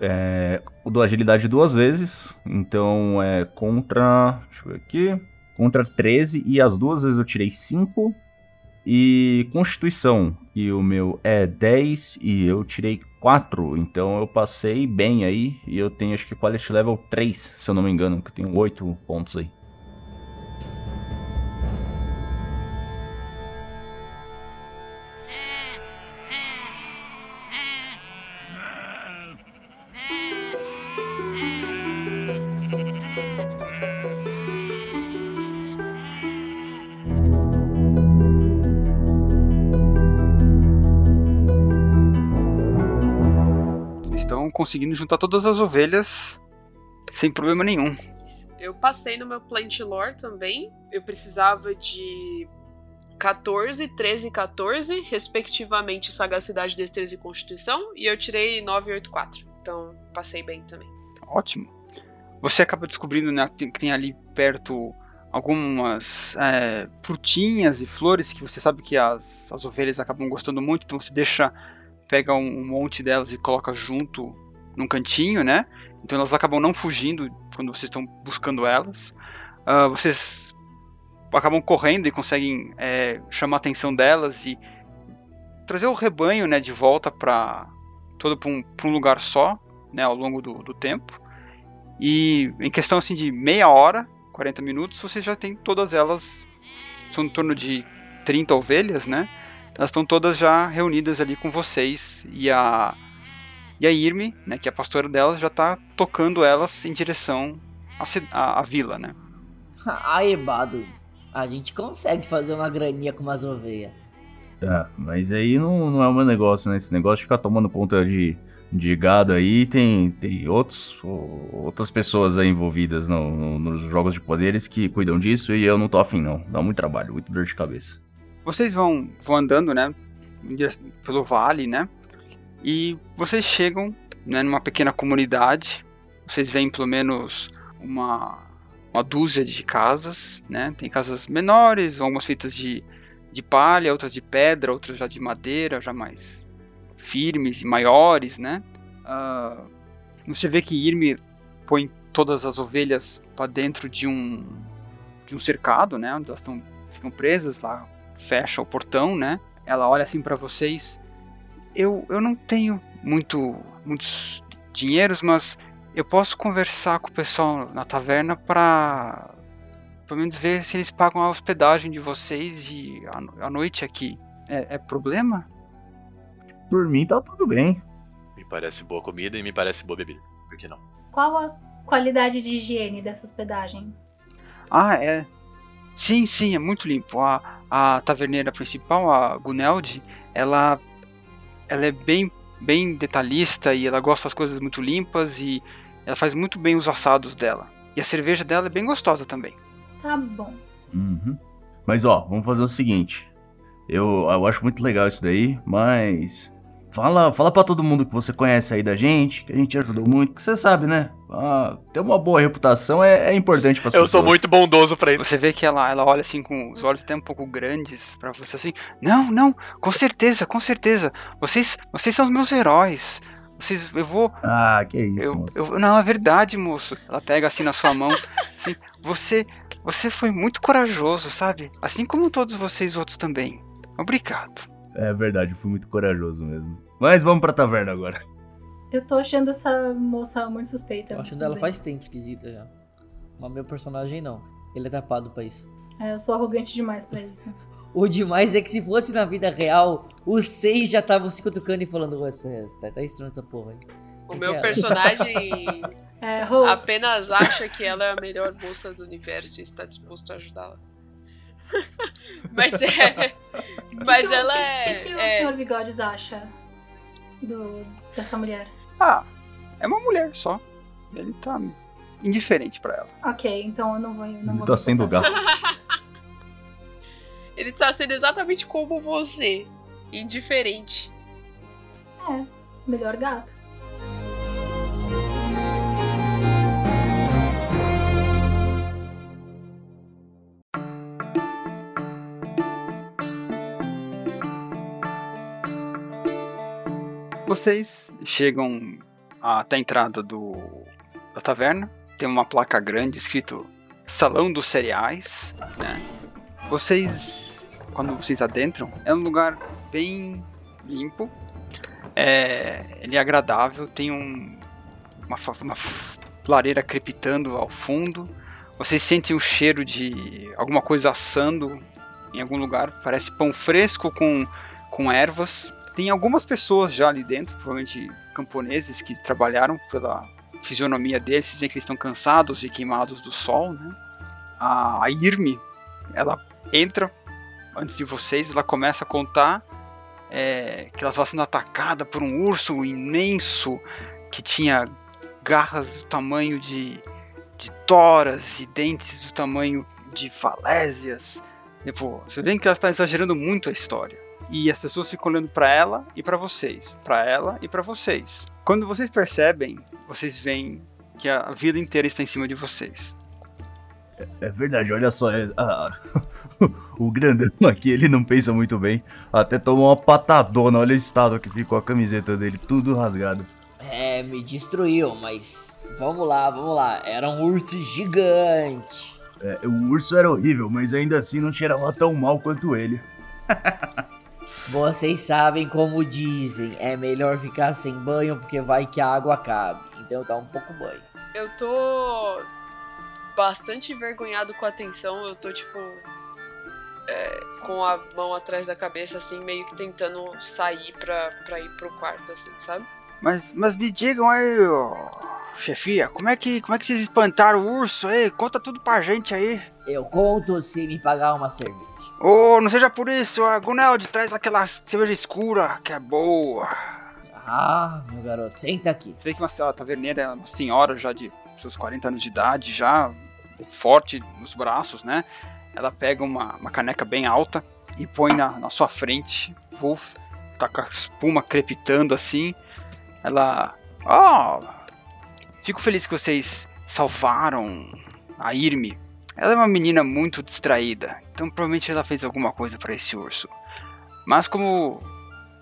é, o do agilidade duas vezes. Então é contra. Deixa eu ver aqui. Contra 13 e as duas vezes eu tirei 5. E Constituição, e o meu é 10 e eu tirei 4. Então eu passei bem aí. E eu tenho acho que Quality Level 3, se eu não me engano, que eu tenho 8 pontos aí. Conseguindo juntar todas as ovelhas sem problema nenhum. Eu passei no meu plant lore também. Eu precisava de 14, 13 e 14, respectivamente sagacidade, destreza e constituição, e eu tirei 9 e 8, 4. Então, passei bem também. Ótimo. Você acaba descobrindo né, que tem ali perto algumas é, frutinhas e flores que você sabe que as, as ovelhas acabam gostando muito, então você deixa, pega um, um monte delas e coloca junto num cantinho, né? Então elas acabam não fugindo quando vocês estão buscando elas. Uh, vocês acabam correndo e conseguem é, chamar a atenção delas e trazer o rebanho né, de volta para todo para um, um, lugar só né, ao longo do, do, tempo. E em questão assim de meia hora, 40 minutos, você já tem todas elas, são em torno de 30 ovelhas, né? Elas estão todas já reunidas ali com vocês e a e a Irme, né, que é a pastora delas, já está tocando elas em direção à, à, à vila, né? Aí, Bado, a gente consegue fazer uma graninha com umas ovelhas. É, mas aí não, não é o meu negócio, né? Esse negócio de ficar tomando conta de, de gado aí, tem, tem outros, outras pessoas aí envolvidas no, no, nos jogos de poderes que cuidam disso e eu não tô afim, não. Dá muito trabalho, muito dor de cabeça. Vocês vão, vão andando, né? Pelo vale, né? E vocês chegam né, numa pequena comunidade. Vocês veem pelo menos uma, uma dúzia de casas, né? Tem casas menores, algumas feitas de, de palha, outras de pedra, outras já de madeira, já mais firmes e maiores, né? Uh, você vê que Irme põe todas as ovelhas para dentro de um de um cercado, né? Onde elas estão ficam presas lá, fecha o portão, né? Ela olha assim para vocês eu, eu não tenho muito, muitos dinheiros, mas eu posso conversar com o pessoal na taverna para pelo menos ver se eles pagam a hospedagem de vocês e a, a noite aqui. É, é, problema? Por mim tá tudo bem. Me parece boa comida e me parece boa bebida. Por que não? Qual a qualidade de higiene dessa hospedagem? Ah, é. Sim, sim, é muito limpo. A, a taverneira principal, a Guneld, ela ela é bem, bem detalhista e ela gosta das coisas muito limpas e ela faz muito bem os assados dela. E a cerveja dela é bem gostosa também. Tá bom. Uhum. Mas ó, vamos fazer o seguinte. Eu, eu acho muito legal isso daí, mas Fala, fala para todo mundo que você conhece aí da gente, que a gente ajudou muito, que você sabe, né? Ah, ter uma boa reputação é, é importante para Eu pessoas. sou muito bondoso para isso. Você vê que ela, ela olha assim com os olhos até um pouco grandes para você assim. Não, não, com certeza, com certeza. Vocês, vocês são os meus heróis. Vocês, eu vou. Ah, que isso. Eu, eu, não, é verdade, moço. Ela pega assim na sua mão, assim. Você, você foi muito corajoso, sabe? Assim como todos vocês outros também. Obrigado. É verdade, eu fui muito corajoso mesmo. Mas vamos pra taverna agora. Eu tô achando essa moça muito suspeita. Eu acho ela faz tempo esquisita já. Mas meu personagem não. Ele é tapado pra isso. É, eu sou arrogante demais pra isso. o demais é que se fosse na vida real, os seis já estavam se cutucando e falando, você tá, tá estranho essa porra aí. O que meu que é personagem é, apenas acha que ela é a melhor moça do universo e está disposto a ajudá-la. mas é. Mas que ela é. O que, que o é... senhor Bigodes acha do, dessa mulher? Ah, é uma mulher só. Ele tá indiferente para ela. Ok, então eu não vou. Não Ele vou tá sendo gato. Ele tá sendo exatamente como você. Indiferente. É, melhor gato. Vocês chegam até a entrada do, da taverna. Tem uma placa grande escrito Salão dos Cereais. Né? Vocês, quando vocês adentram, é um lugar bem limpo. É, ele é agradável. Tem um, uma, uma lareira crepitando ao fundo. Vocês sentem o cheiro de alguma coisa assando em algum lugar. Parece pão fresco com, com ervas. Tem algumas pessoas já ali dentro, provavelmente camponeses que trabalharam pela fisionomia deles, vocês veem que eles estão cansados e queimados do sol, né? A Irme, ela entra antes de vocês, ela começa a contar é, que ela está sendo atacada por um urso imenso que tinha garras do tamanho de, de toras e dentes do tamanho de falésias. Tipo, você vê que ela está exagerando muito a história. E as pessoas ficam olhando para ela e para vocês, para ela e para vocês. Quando vocês percebem, vocês veem que a vida inteira está em cima de vocês. É verdade, olha só. É, ah, o grandão aqui, ele não pensa muito bem. Até tomou uma patadona, olha o estado que ficou a camiseta dele, tudo rasgado. É, me destruiu, mas vamos lá, vamos lá. Era um urso gigante. É, o urso era horrível, mas ainda assim não cheirava tão mal quanto ele. Vocês sabem como dizem, é melhor ficar sem banho porque vai que a água acabe. Então dá um pouco banho. Eu tô bastante envergonhado com a atenção. Eu tô, tipo, é, com a mão atrás da cabeça, assim, meio que tentando sair pra, pra ir pro quarto, assim, sabe? Mas, mas me digam aí, ó, chefia, como é, que, como é que vocês espantaram o urso aí? Conta tudo pra gente aí. Eu conto se me pagar uma cerveja. Ô, oh, não seja por isso, a Guneld traz aquela cerveja escura que é boa. Ah, meu garoto, senta aqui. Você vê que uma taverneira é uma senhora já de seus 40 anos de idade, já forte nos braços, né? Ela pega uma, uma caneca bem alta e põe na, na sua frente. Wolf tá com a espuma crepitando assim. Ela. Oh! Fico feliz que vocês salvaram a Irme. Ela é uma menina muito distraída, então provavelmente ela fez alguma coisa para esse urso. Mas como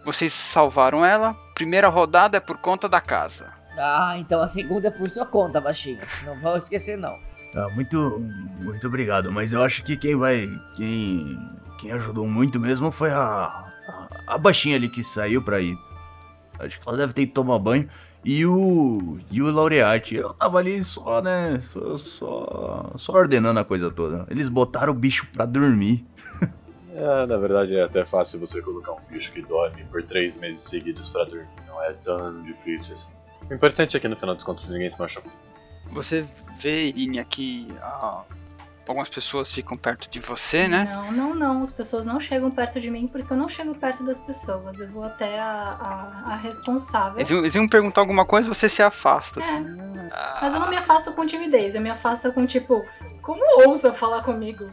vocês salvaram ela, primeira rodada é por conta da casa. Ah, então a segunda é por sua conta, baixinho. Não vão esquecer não. Ah, muito, muito obrigado. Mas eu acho que quem vai, quem, quem ajudou muito mesmo foi a, a, a baixinha ali que saiu pra ir. Acho que ela deve ter ido tomar banho. E o, e o Laureate, eu tava ali só, né, só, só, só ordenando a coisa toda. Eles botaram o bicho pra dormir. É, na verdade é até fácil você colocar um bicho que dorme por três meses seguidos pra dormir. Não é tão difícil assim. O importante é que no final dos contos ninguém se machucou. Você vê, Irine, aqui ah, algumas pessoas ficam perto de você, né? Não, não, não. As pessoas não chegam perto de mim porque eu não chego perto das pessoas. Eu vou até a, a, a responsável. Eles, eles iam perguntar alguma coisa você se afasta, É. assim. Mas eu não me afasto com timidez. Eu me afasto com tipo, como ousa falar comigo?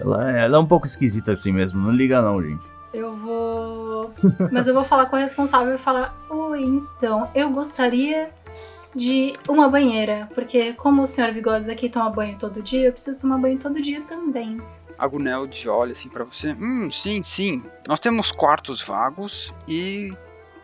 Ela, ela é um pouco esquisita assim mesmo, não liga não, gente. Eu vou. Mas eu vou falar com a responsável e falar: Oi, então, eu gostaria de uma banheira. Porque, como o senhor Bigodes aqui toma banho todo dia, eu preciso tomar banho todo dia também. A Guneld olha assim pra você. Hum, sim, sim. Nós temos quartos vagos e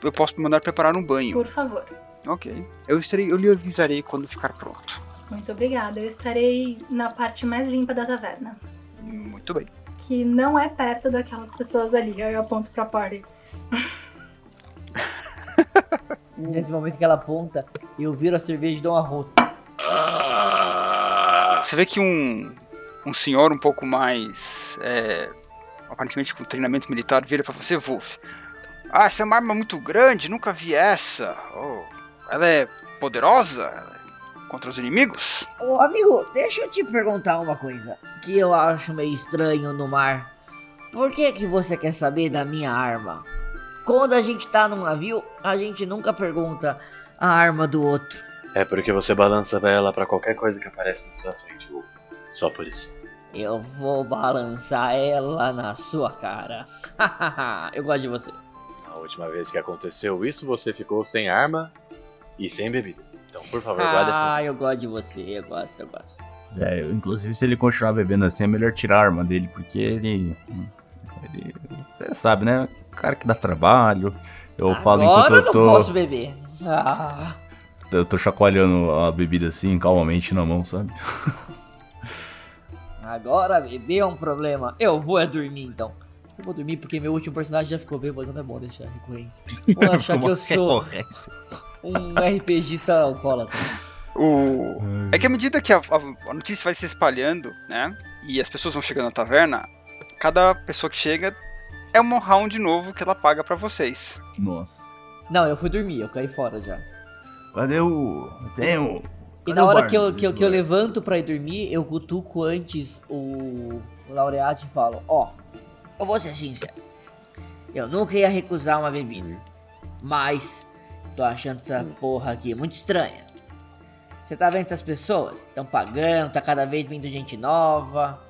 eu posso mandar preparar um banho. Por favor. Ok. Eu, estarei, eu lhe avisarei quando ficar pronto. Muito obrigada. Eu estarei na parte mais limpa da taverna. Muito bem. Que não é perto daquelas pessoas ali. Eu aponto pra party. Nesse momento que ela aponta, eu viro a cerveja e dou uma rota. Você vê que um, um senhor um pouco mais. é, aparentemente com treinamento militar vira pra você, Wolf. Ah, essa é uma arma muito grande, nunca vi essa. Oh, ela é poderosa contra os inimigos? Ô amigo, deixa eu te perguntar uma coisa que eu acho meio estranho no mar. Por que que você quer saber da minha arma? Quando a gente tá num navio, a gente nunca pergunta a arma do outro. É porque você balança ela pra qualquer coisa que aparece na sua frente, Wolf. Só por isso. Eu vou balançar ela na sua cara. eu gosto de você. A última vez que aconteceu isso, você ficou sem arma e sem bebida. Então, por favor, guarda esse Ah, eu gosto de você, eu gosto, eu gosto. É, eu- inclusive se ele continuar bebendo assim, é melhor tirar a arma dele, porque ele. ele você sabe, né? Cara que dá trabalho. Eu falo enquanto Agora eu eu não tô. posso beber. Ah, Eu tô chacoalhando a bebida assim, calmamente na mão, sabe? agora beber é um problema. Eu vou é dormir então. Eu vou dormir porque meu último personagem já ficou bêbado, não é bom deixar recorrência. Vou achar que eu sou um RPGista alcoólatra. O... É que à medida que a, a- a notícia vai se espalhando, né? E as pessoas vão chegando na taverna, cada pessoa que chega é um round novo que ela paga pra vocês. Nossa. Não, eu fui dormir, eu caí fora já. Cadê o. Tem o. E na hora que eu, que, eu, que eu levanto pra ir dormir, eu cutuco antes o, o laureate e falo, ó, eu vou ser sincero, eu nunca ia recusar uma bebida, mas Tô achando essa porra aqui muito estranha. Você tá vendo essas pessoas? Estão pagando, tá cada vez vindo gente nova.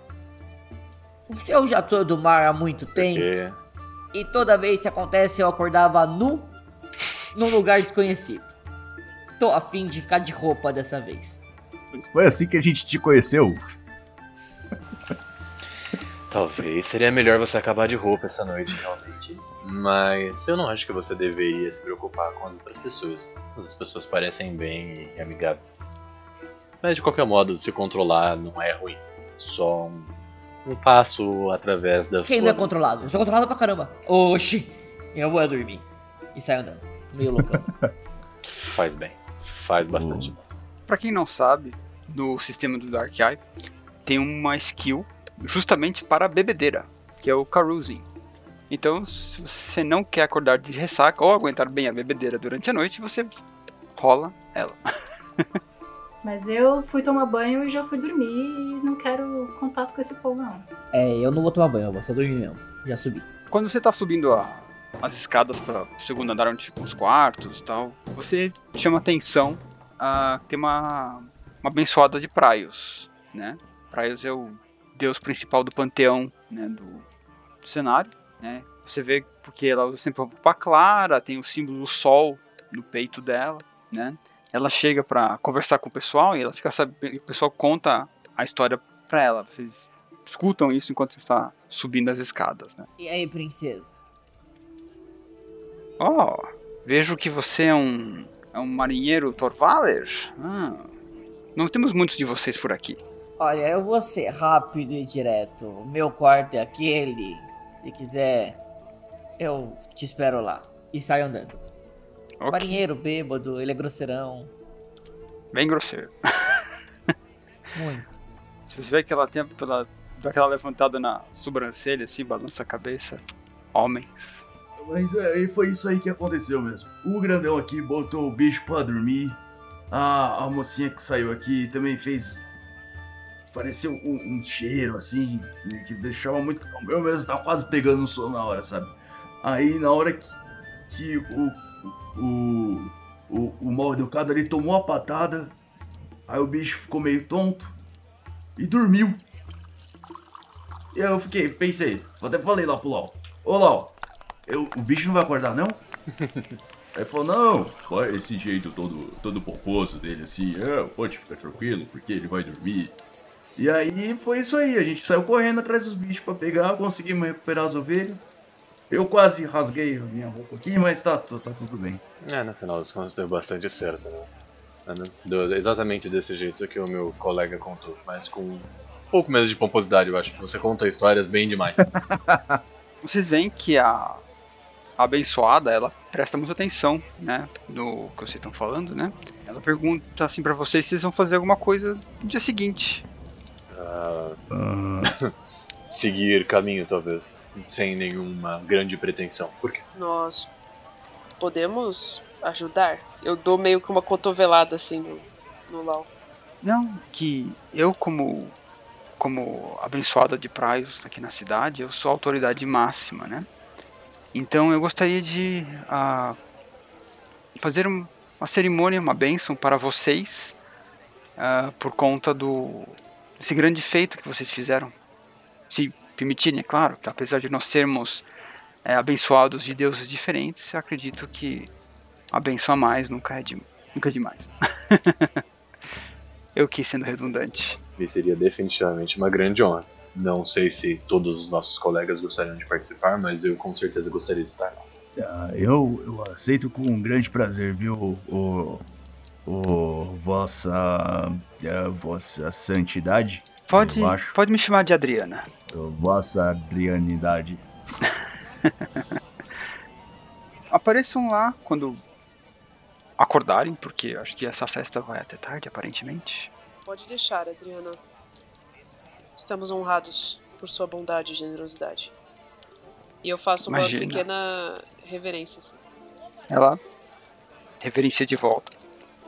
Eu já tô do mar há muito tempo. Porque E toda vez que acontece eu acordava nu num lugar desconhecido. Tô afim de ficar de roupa dessa vez. Foi assim que a gente te conheceu. Talvez seria melhor você acabar de roupa essa noite, realmente. Mas eu não acho que você deveria se preocupar com as outras pessoas. As pessoas parecem bem e amigáveis. Mas de qualquer modo, se controlar não é ruim. Só um, um passo através da Quem sua. não é controlado? Eu sou controlado pra caramba. Oxi! Eu vou dormir. E saio andando. Meio loucão. Faz bem. Faz bastante bem. Pra quem não sabe, no sistema do Dark Eye tem uma skill justamente para a bebedeira, que é o carousing. Então, se você não quer acordar de ressaca ou aguentar bem a bebedeira durante a noite, você rola ela. Mas eu fui tomar banho e já fui dormir e não quero contato com esse povo, não. é, eu não vou tomar banho, eu vou só dormir mesmo. Já subi. Quando você tá subindo a- as escadas para o segundo andar onde ficam os quartos e tal, você chama atenção a tem uma, uma abençoada de Praios, né? Praios é o deus principal do panteão, né, do, do cenário, né? Você vê porque ela usa sempre roupa clara, tem o símbolo do sol no peito dela, né? Ela chega pra conversar com o pessoal e ela fica sabendo, o pessoal conta a história pra ela. Vocês escutam isso enquanto está subindo as escadas, né? E aí, princesa? Oh, vejo que você é um, é um marinheiro Torvaler. Ah, não temos muitos de vocês por aqui. Olha, eu vou ser rápido e direto. O meu quarto é aquele. Se quiser, eu te espero lá. E saio andando. Ok, Marinheiro bêbado, ele é grosseirão. Bem grosseiro. Muito. Você vê que ela tem pela, aquela levantada na sobrancelha, assim, balança a cabeça. Homens. Mas é, foi isso aí que aconteceu mesmo. O grandão aqui botou o bicho pra dormir. A, a mocinha que saiu aqui também fez. Pareceu um, um cheiro assim, que deixava muito. Eu mesmo tava quase pegando no sono na hora, sabe? Aí na hora que, que o, o, o, o mal educado ali tomou a patada, aí o bicho ficou meio tonto e dormiu. E aí eu fiquei, pensei, até falei lá pro Lau. Ô Lau, eu, o bicho não vai acordar, não? Aí falou, não, esse jeito todo, todo pomposo dele, assim, é, pode ficar tranquilo, porque ele vai dormir. E aí foi isso aí, a gente saiu correndo atrás dos bichos pra pegar, conseguimos recuperar as ovelhas. Eu quase rasguei a minha roupa aqui, mas tá, tá, tá tudo bem. É, no final das contas deu bastante certo, né? Né? Deu exatamente desse jeito que o meu colega contou, mas com um pouco menos de pomposidade, eu acho. Você conta histórias bem demais. Vocês veem que a, abençoada, ela presta muita atenção, né, no que vocês estão falando, né? Ela pergunta assim pra vocês se vocês vão fazer alguma coisa no dia seguinte. Ah, Ah, seguir caminho, talvez, sem nenhuma grande pretensão. Por quê? Nós podemos ajudar? Eu dou meio que uma cotovelada assim no, no Lau. Não, que eu como como abençoada de praios aqui na cidade, eu sou a autoridade máxima, né? Então eu gostaria de ah, fazer um- uma cerimônia, uma bênção para vocês ah, por conta do desse grande feito que vocês fizeram. Se permitirem, é claro, que apesar de nós sermos eh, abençoados de deuses diferentes, eu acredito que a bênção a mais nunca é, de, nunca é demais. eu quis sendo redundante. E seria definitivamente uma grande honra. Não sei se todos os nossos colegas gostariam de participar, mas eu com certeza gostaria de estar lá. ah, eu, eu aceito com um grande prazer, viu, o, o vossa, a vossa santidade, Pode, Eu acho. pode me chamar de Adriana. Vossa adrianidade. Apareçam lá quando acordarem, porque acho que essa festa vai até tarde, aparentemente. Pode deixar, Adriana. Estamos honrados por sua bondade e generosidade. E eu faço uma Imagina. pequena reverência. Assim. Ela reverencia de volta.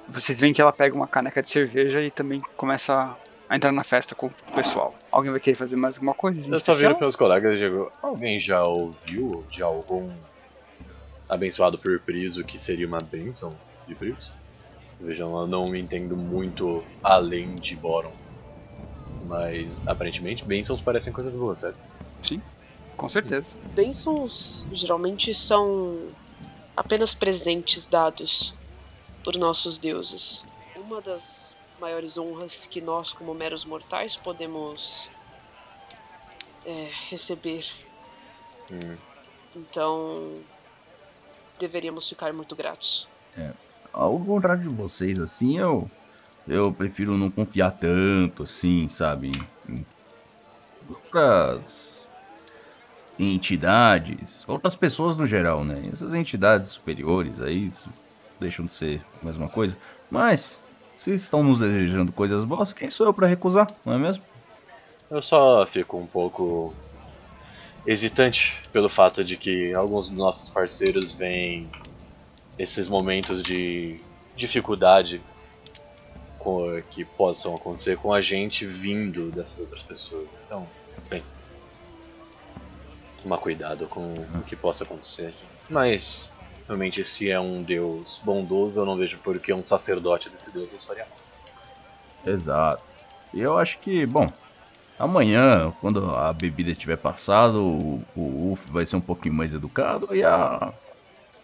Vocês veem que ela pega uma caneca de cerveja e também começa a entrar na festa com o pessoal. Alguém vai querer fazer mais alguma coisa? Eu só viro meus colegas e digo: alguém já ouviu de algum abençoado por Priso, que seria uma bênção de Priso. Vejam, eu não entendo muito além de Boron. Mas aparentemente bênçãos parecem coisas boas, certo? Com certeza. Bênçãos geralmente são apenas presentes dados por nossos deuses. Uma das maiores honras que nós, como meros mortais, podemos é, receber. Hum. Então, deveríamos ficar muito gratos. Ao contrário de vocês, assim, eu. Eu prefiro não confiar tanto, assim, sabe? Em outras entidades, outras pessoas no geral, né? Essas entidades superiores aí isso deixam de ser a mesma coisa. Mas, se estão nos desejando coisas boas, quem sou eu pra recusar, não é mesmo? Eu só fico um pouco hesitante pelo fato de que alguns dos nossos parceiros veem esses momentos de dificuldade que possam acontecer com a gente vindo dessas outras pessoas. Então, bem, tomar cuidado com o que possa acontecer aqui. Mas, realmente, se é um Deus bondoso, eu não vejo por que um sacerdote desse Deus nos faria mal. Exato. E eu acho que, bom, amanhã, quando a bebida tiver passado, o, o Uf vai ser um pouquinho mais educado e a.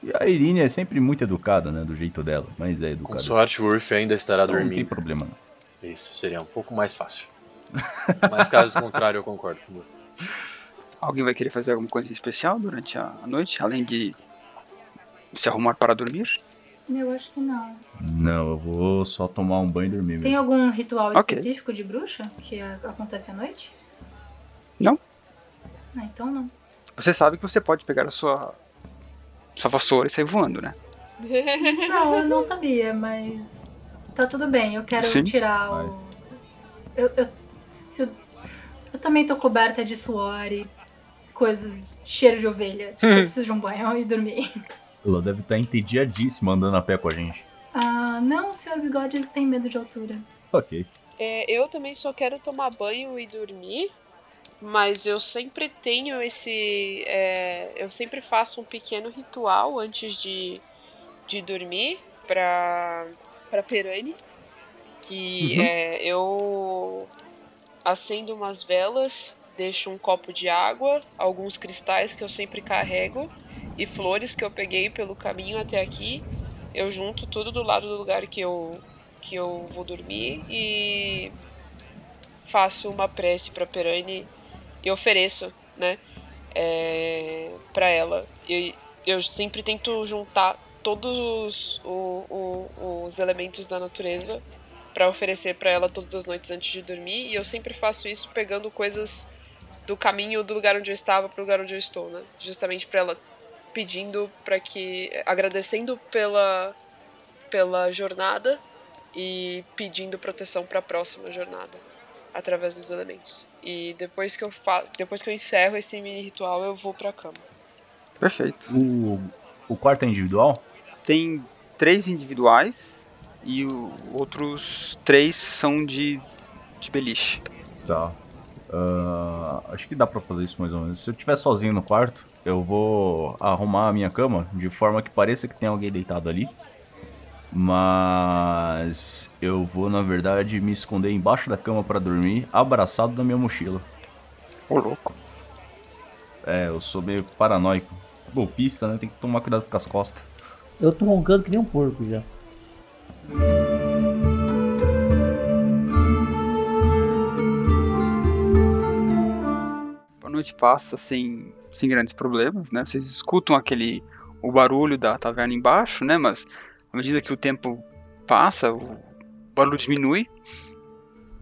E a Irine é sempre muito educada, né? Do jeito dela, mas é Com educada. sorte, o Urf ainda estará então não tem dormindo. problema não. Isso seria um pouco mais fácil. Mas caso contrário, eu concordo com você. Alguém vai querer fazer alguma coisa especial durante a a noite, além de se arrumar para dormir? Eu acho que não. Não, eu vou só tomar um banho e dormir Tem mesmo. algum ritual Ok. específico de bruxa que acontece à noite? Não. Ah, então não. Você sabe que você pode pegar a sua, sua vassoura e sair voando, né? Não, eu não sabia, mas tá tudo bem. Eu quero Sim. tirar o. Eu, eu, se eu, eu também tô coberta de suor e coisas, cheiro de ovelha. eu preciso de um banho e dormir. Ela deve estar entediadíssima andando a pé com a gente. Ah, não, o senhor Bigodes tem medo de altura. Ok. É, eu também só quero tomar banho e dormir, mas eu sempre tenho esse. é, eu sempre faço um pequeno ritual antes de, de dormir pra, pra Perane. Que é, eu acendo umas velas, deixo um copo de água, alguns cristais que eu sempre carrego e flores que eu peguei pelo caminho até aqui. Eu junto tudo do lado do lugar que eu, que eu vou dormir e faço uma prece pra Perane e ofereço, né, é, para ela. E eu sempre tento juntar todos os, o- o- os elementos da natureza pra oferecer pra ela todas as noites antes de dormir. E eu sempre faço isso pegando coisas do caminho do lugar onde eu estava pro lugar onde eu estou, né? Justamente pra ela pedindo para que agradecendo pela pela jornada e pedindo proteção para a próxima jornada através dos elementos. E depois que eu fa depois que eu encerro esse mini ritual, eu vou pra cama. Perfeito. O, o quarto é individual? Tem três individuais e o, outros três são de, de beliche. Tá. Ah, acho que dá pra fazer isso mais ou menos. Se eu estiver sozinho no quarto, eu vou arrumar a minha cama de forma que pareça que tem alguém deitado ali. Mas eu vou, na verdade, me esconder embaixo da cama pra dormir, abraçado na minha mochila. Ô, louco. É, eu sou meio paranoico. Golpista, né? Tem que tomar cuidado com as costas. Eu tô roncando que nem um porco já. A noite passa sem, sem grandes problemas, né? Vocês escutam aquele o barulho da taverna embaixo, né? Mas à medida que o tempo passa, o barulho diminui.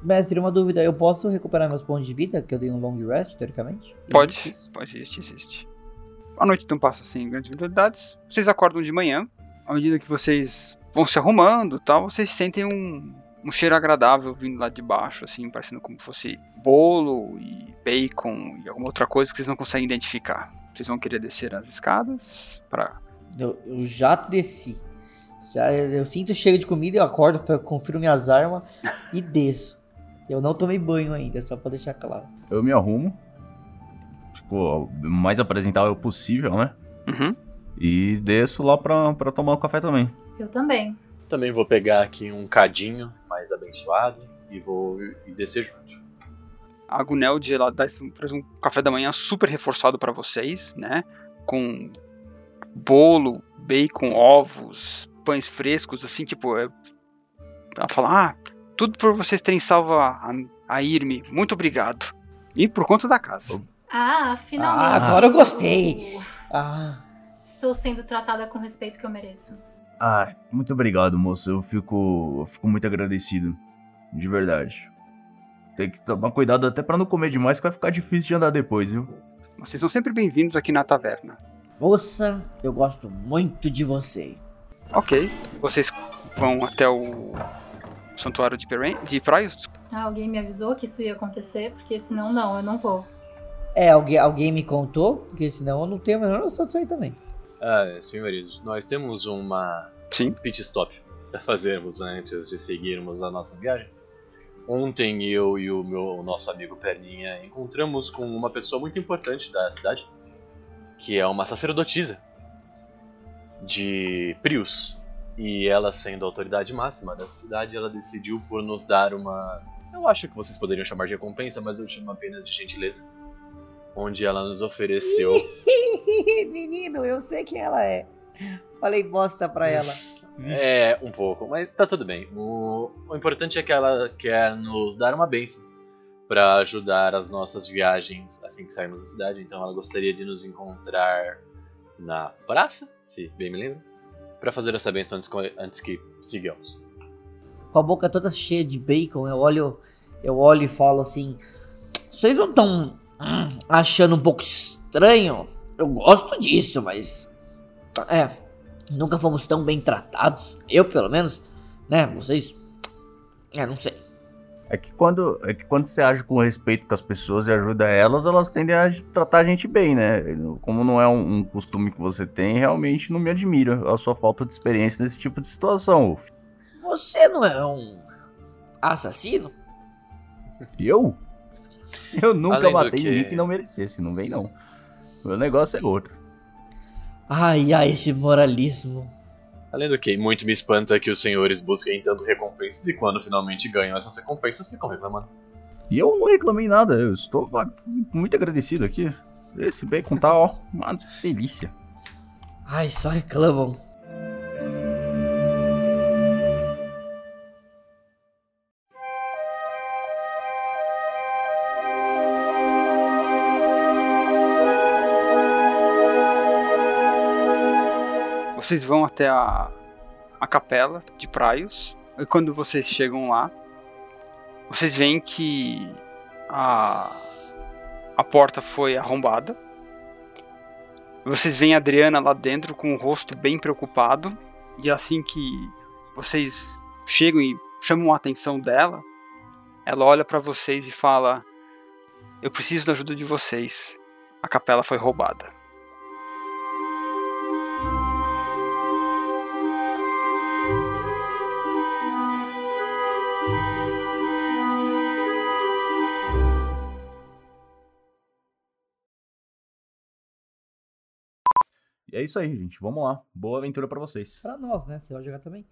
Mestre, uma dúvida. Eu posso recuperar meus pontos de vida, que eu dei um long rest, teoricamente? Pode, Existe pode, existe, existe. A noite então passa sem grandes novidades. Vocês acordam de manhã. À medida que vocês vão se arrumando e tal, vocês sentem um, um cheiro agradável vindo lá de baixo, assim, parecendo como fosse bolo e bacon e alguma outra coisa que vocês não conseguem identificar. Vocês vão querer descer as escadas para Eu, eu já desci. Já, eu sinto o cheiro de comida, eu acordo, confiro minhas armas e desço. Eu não tomei banho ainda, só pra deixar claro. Eu me arrumo. Tipo, o mais apresentável possível, né? Uhum. E desço lá pra, pra tomar um café também. Eu também. Também vou pegar aqui um cadinho mais abençoado e vou e descer junto. A Guneld ela dá esse- um café da manhã super reforçado pra vocês, né? Com bolo, bacon, ovos, pães frescos, assim, tipo. é- Ela fala: Ah, tudo por vocês terem salvo a, a, a Irme. Muito obrigado. E por conta da casa. Ah, finalmente. Ah, agora eu gostei. Ah, Estou sendo tratada com o respeito que eu mereço. Ah, muito obrigado, moço. Eu fico, eu fico muito agradecido. De verdade. Tem que tomar cuidado até pra não comer demais, que vai ficar difícil de andar depois, viu? Vocês são sempre bem-vindos aqui na taverna. moça, eu gosto muito de você. Ok. Vocês vão até o santuário de, Peren de Praios? Ah, alguém me avisou que isso ia acontecer, porque senão não, eu não vou. É, alguém, alguém me contou, porque senão eu não tenho a menor noção disso aí também. Ah, senhores, nós temos uma Sim. pit stop para fazermos antes de seguirmos a nossa viagem. Ontem eu e o meu o nosso amigo Perninha encontramos com uma pessoa muito importante da cidade, que é uma sacerdotisa de Prius. E ela, sendo a autoridade máxima da cidade, ela decidiu por nos dar uma. Eu acho que vocês poderiam chamar de recompensa, mas eu chamo apenas de gentileza. Onde ela nos ofereceu Menino, eu sei quem ela é. Falei bosta pra ela. É, um pouco, mas tá tudo bem. O, o importante é que ela quer nos dar uma bênção para ajudar as nossas viagens assim que sairmos da cidade. Então ela gostaria de nos encontrar na praça, se bem me lembro, para fazer essa bênção antes, antes que sigamos. Com a boca toda cheia de bacon, eu olho, eu olho e falo assim: Vocês não estão achando um pouco estranho? Eu gosto disso, mas. É. Nunca fomos tão bem tratados. Eu, pelo menos. Né? Vocês. É, não sei. É que quando, é que quando você age com respeito com as pessoas e ajuda elas, elas tendem a tratar a gente bem, né? Como não é um, um costume que você tem, realmente não me admira a sua falta de experiência nesse tipo de situação, Wolf. Você não é um. assassino? Eu? Eu nunca Além matei que- ninguém que não merecesse, não vem não. Meu negócio é outro. Ai, ai, esse moralismo. Além do que, muito me espanta que os senhores busquem tanto recompensas e quando finalmente ganham essas recompensas ficam reclamando. E eu não reclamei nada, eu estou muito agradecido aqui. Esse bacon tá, ó, uma delícia. Ai, só reclamam. Vocês vão até a, a capela de Praios. E quando vocês chegam lá, vocês veem que a, a porta foi arrombada. Vocês veem a Adriana lá dentro com o rosto bem preocupado. E assim que vocês chegam e chamam a atenção dela, ela olha pra vocês e fala: Eu preciso da ajuda de vocês. A capela foi roubada. E é isso aí, gente. Vamos lá. Boa aventura pra vocês. Pra nós, né? Você vai jogar também?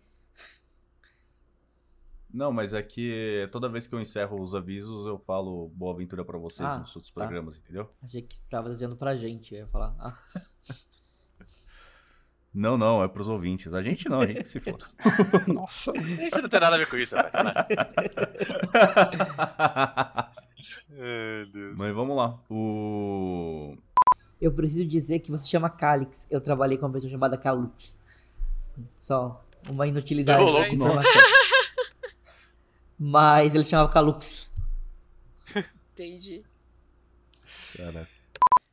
Não, mas é que toda vez que eu encerro os avisos, eu falo boa aventura pra vocês Ah, nos outros tá. programas, entendeu? Achei que você tava dizendo pra gente. Eu ia falar. Ah, Não, não, é pros ouvintes. A gente não, a gente que se foda. Nossa. A gente não tem nada a ver com isso, rapaz. Ai, Deus. Mas vamos lá. O. Eu preciso dizer que você chama Calix. Eu trabalhei com uma pessoa chamada Calux. Só uma inutilidade de informação. Mas ele chamava Calux. Entendi. Cara,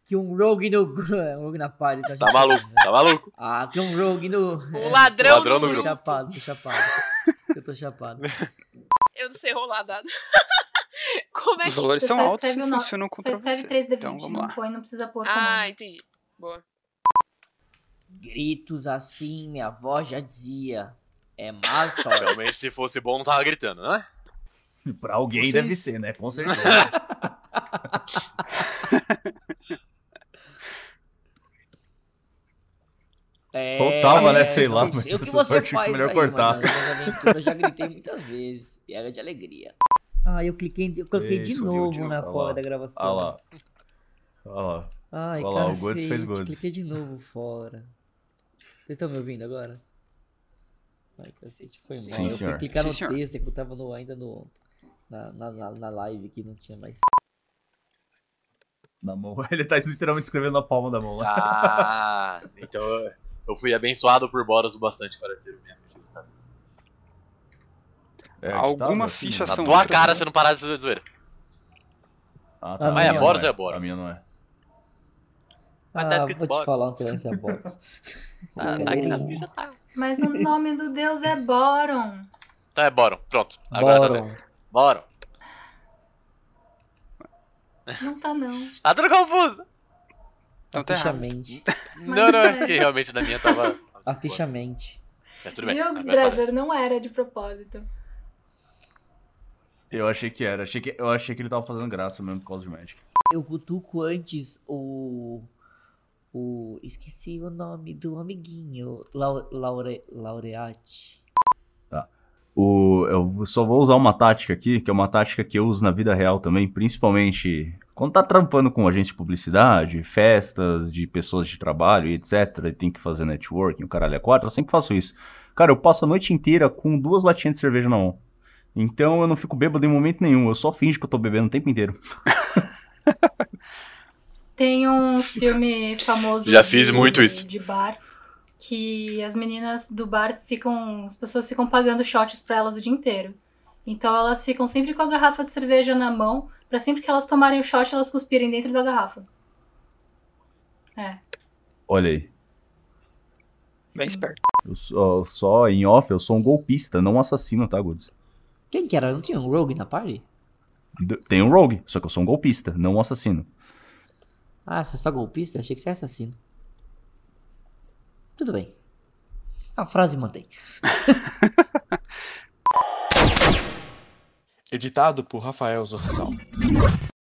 Que um rogue no gru- um rogue na party. Tá, Tá maluco, tá maluco. Ah, que um rogue no. O ladrão, Ladrão do no Tô grupo. chapado, tô chapado. Eu tô chapado. Eu não sei rolar dado. Como é Os que... valores Você são altos e funcionam Você contra escreve você. 3D20, Então vamos não lá. põe, não precisa pôr Ah, comando. entendi. Boa. Gritos assim, minha avó já dizia. É má sorte. Realmente, se fosse bom, não tava gritando, né? pra alguém Vocês- deve ser, né? Com certeza. cortava, né? Sei lá, mas o que você faz melhor aí, cortar. eu já gritei muitas vezes. Piega de alegria. Ah, eu cliquei, eu coloquei de novo na fora da gravação. Olha lá. Olha lá. Ai, Olha lá, o Godes fez Godes. cliquei de novo fora. Vocês estão me ouvindo agora? Ai, cacete, foi mal. Sim, eu fui senhor. clicar Sim, no senhor. texto que eu tava no, ainda no, na, na, na, na live que não tinha mais. Na mão. Ele tá literalmente escrevendo na palma da mão lá. Ah, então eu- fui abençoado por Boros o bastante para ter minha facilidade. É, Algumas fichas né? Na são tua cara né? você não parar de fazer zoeira. Ah, Ah, tá. é minha Boros não ou é Boro? A minha não é. Mas ah, tá escrito vou te Boros. falar onde você vai enfiar botas. Ah, tá aqui na ficha, tá. Mas o nome do deus é Boron. Tá, é Boron. Pronto. Agora tá Boron. certo. Boron. Não tá, não. Tá tudo confuso. Então tá ficha mente. Não, não, é que realmente na minha tava. A ficha mente. Mas tudo bem. Viu, tá Dresler? Não era de propósito. Eu achei que era. Achei que, eu achei que ele tava fazendo graça mesmo por causa de Magic. Eu cutuco antes o. O. Esqueci o nome do amiguinho. Lau, laure, laureate. O, eu só vou usar uma tática aqui, que é uma tática que eu uso na vida real também, principalmente quando tá trampando com agência de publicidade, festas de pessoas de trabalho e etc. E tem que fazer networking, o caralho é quatro, eu sempre faço isso. Cara, eu passo a noite inteira com duas latinhas de cerveja na mão. Então eu não fico bêbado em momento nenhum, eu só finjo que eu tô bebendo o tempo inteiro. Tem um filme famoso. Já fiz de- muito isso. De bar. Que as meninas do bar ficam. As pessoas ficam pagando shots pra elas o dia inteiro. Então elas ficam sempre com a garrafa de cerveja na mão. Pra sempre que elas tomarem o shot, elas cuspirem dentro da garrafa. É. Olha aí. Bem esperto. Eu só, só em off, eu sou um golpista, não um assassino, tá, Goods? Quem que era? Não tinha um Rogue na party? Tem um rogue, só que eu sou um golpista, não um assassino. Ah, você é só golpista? Achei que você era assassino. Tudo bem. A frase mantém. Editado por Rafael Zorzal.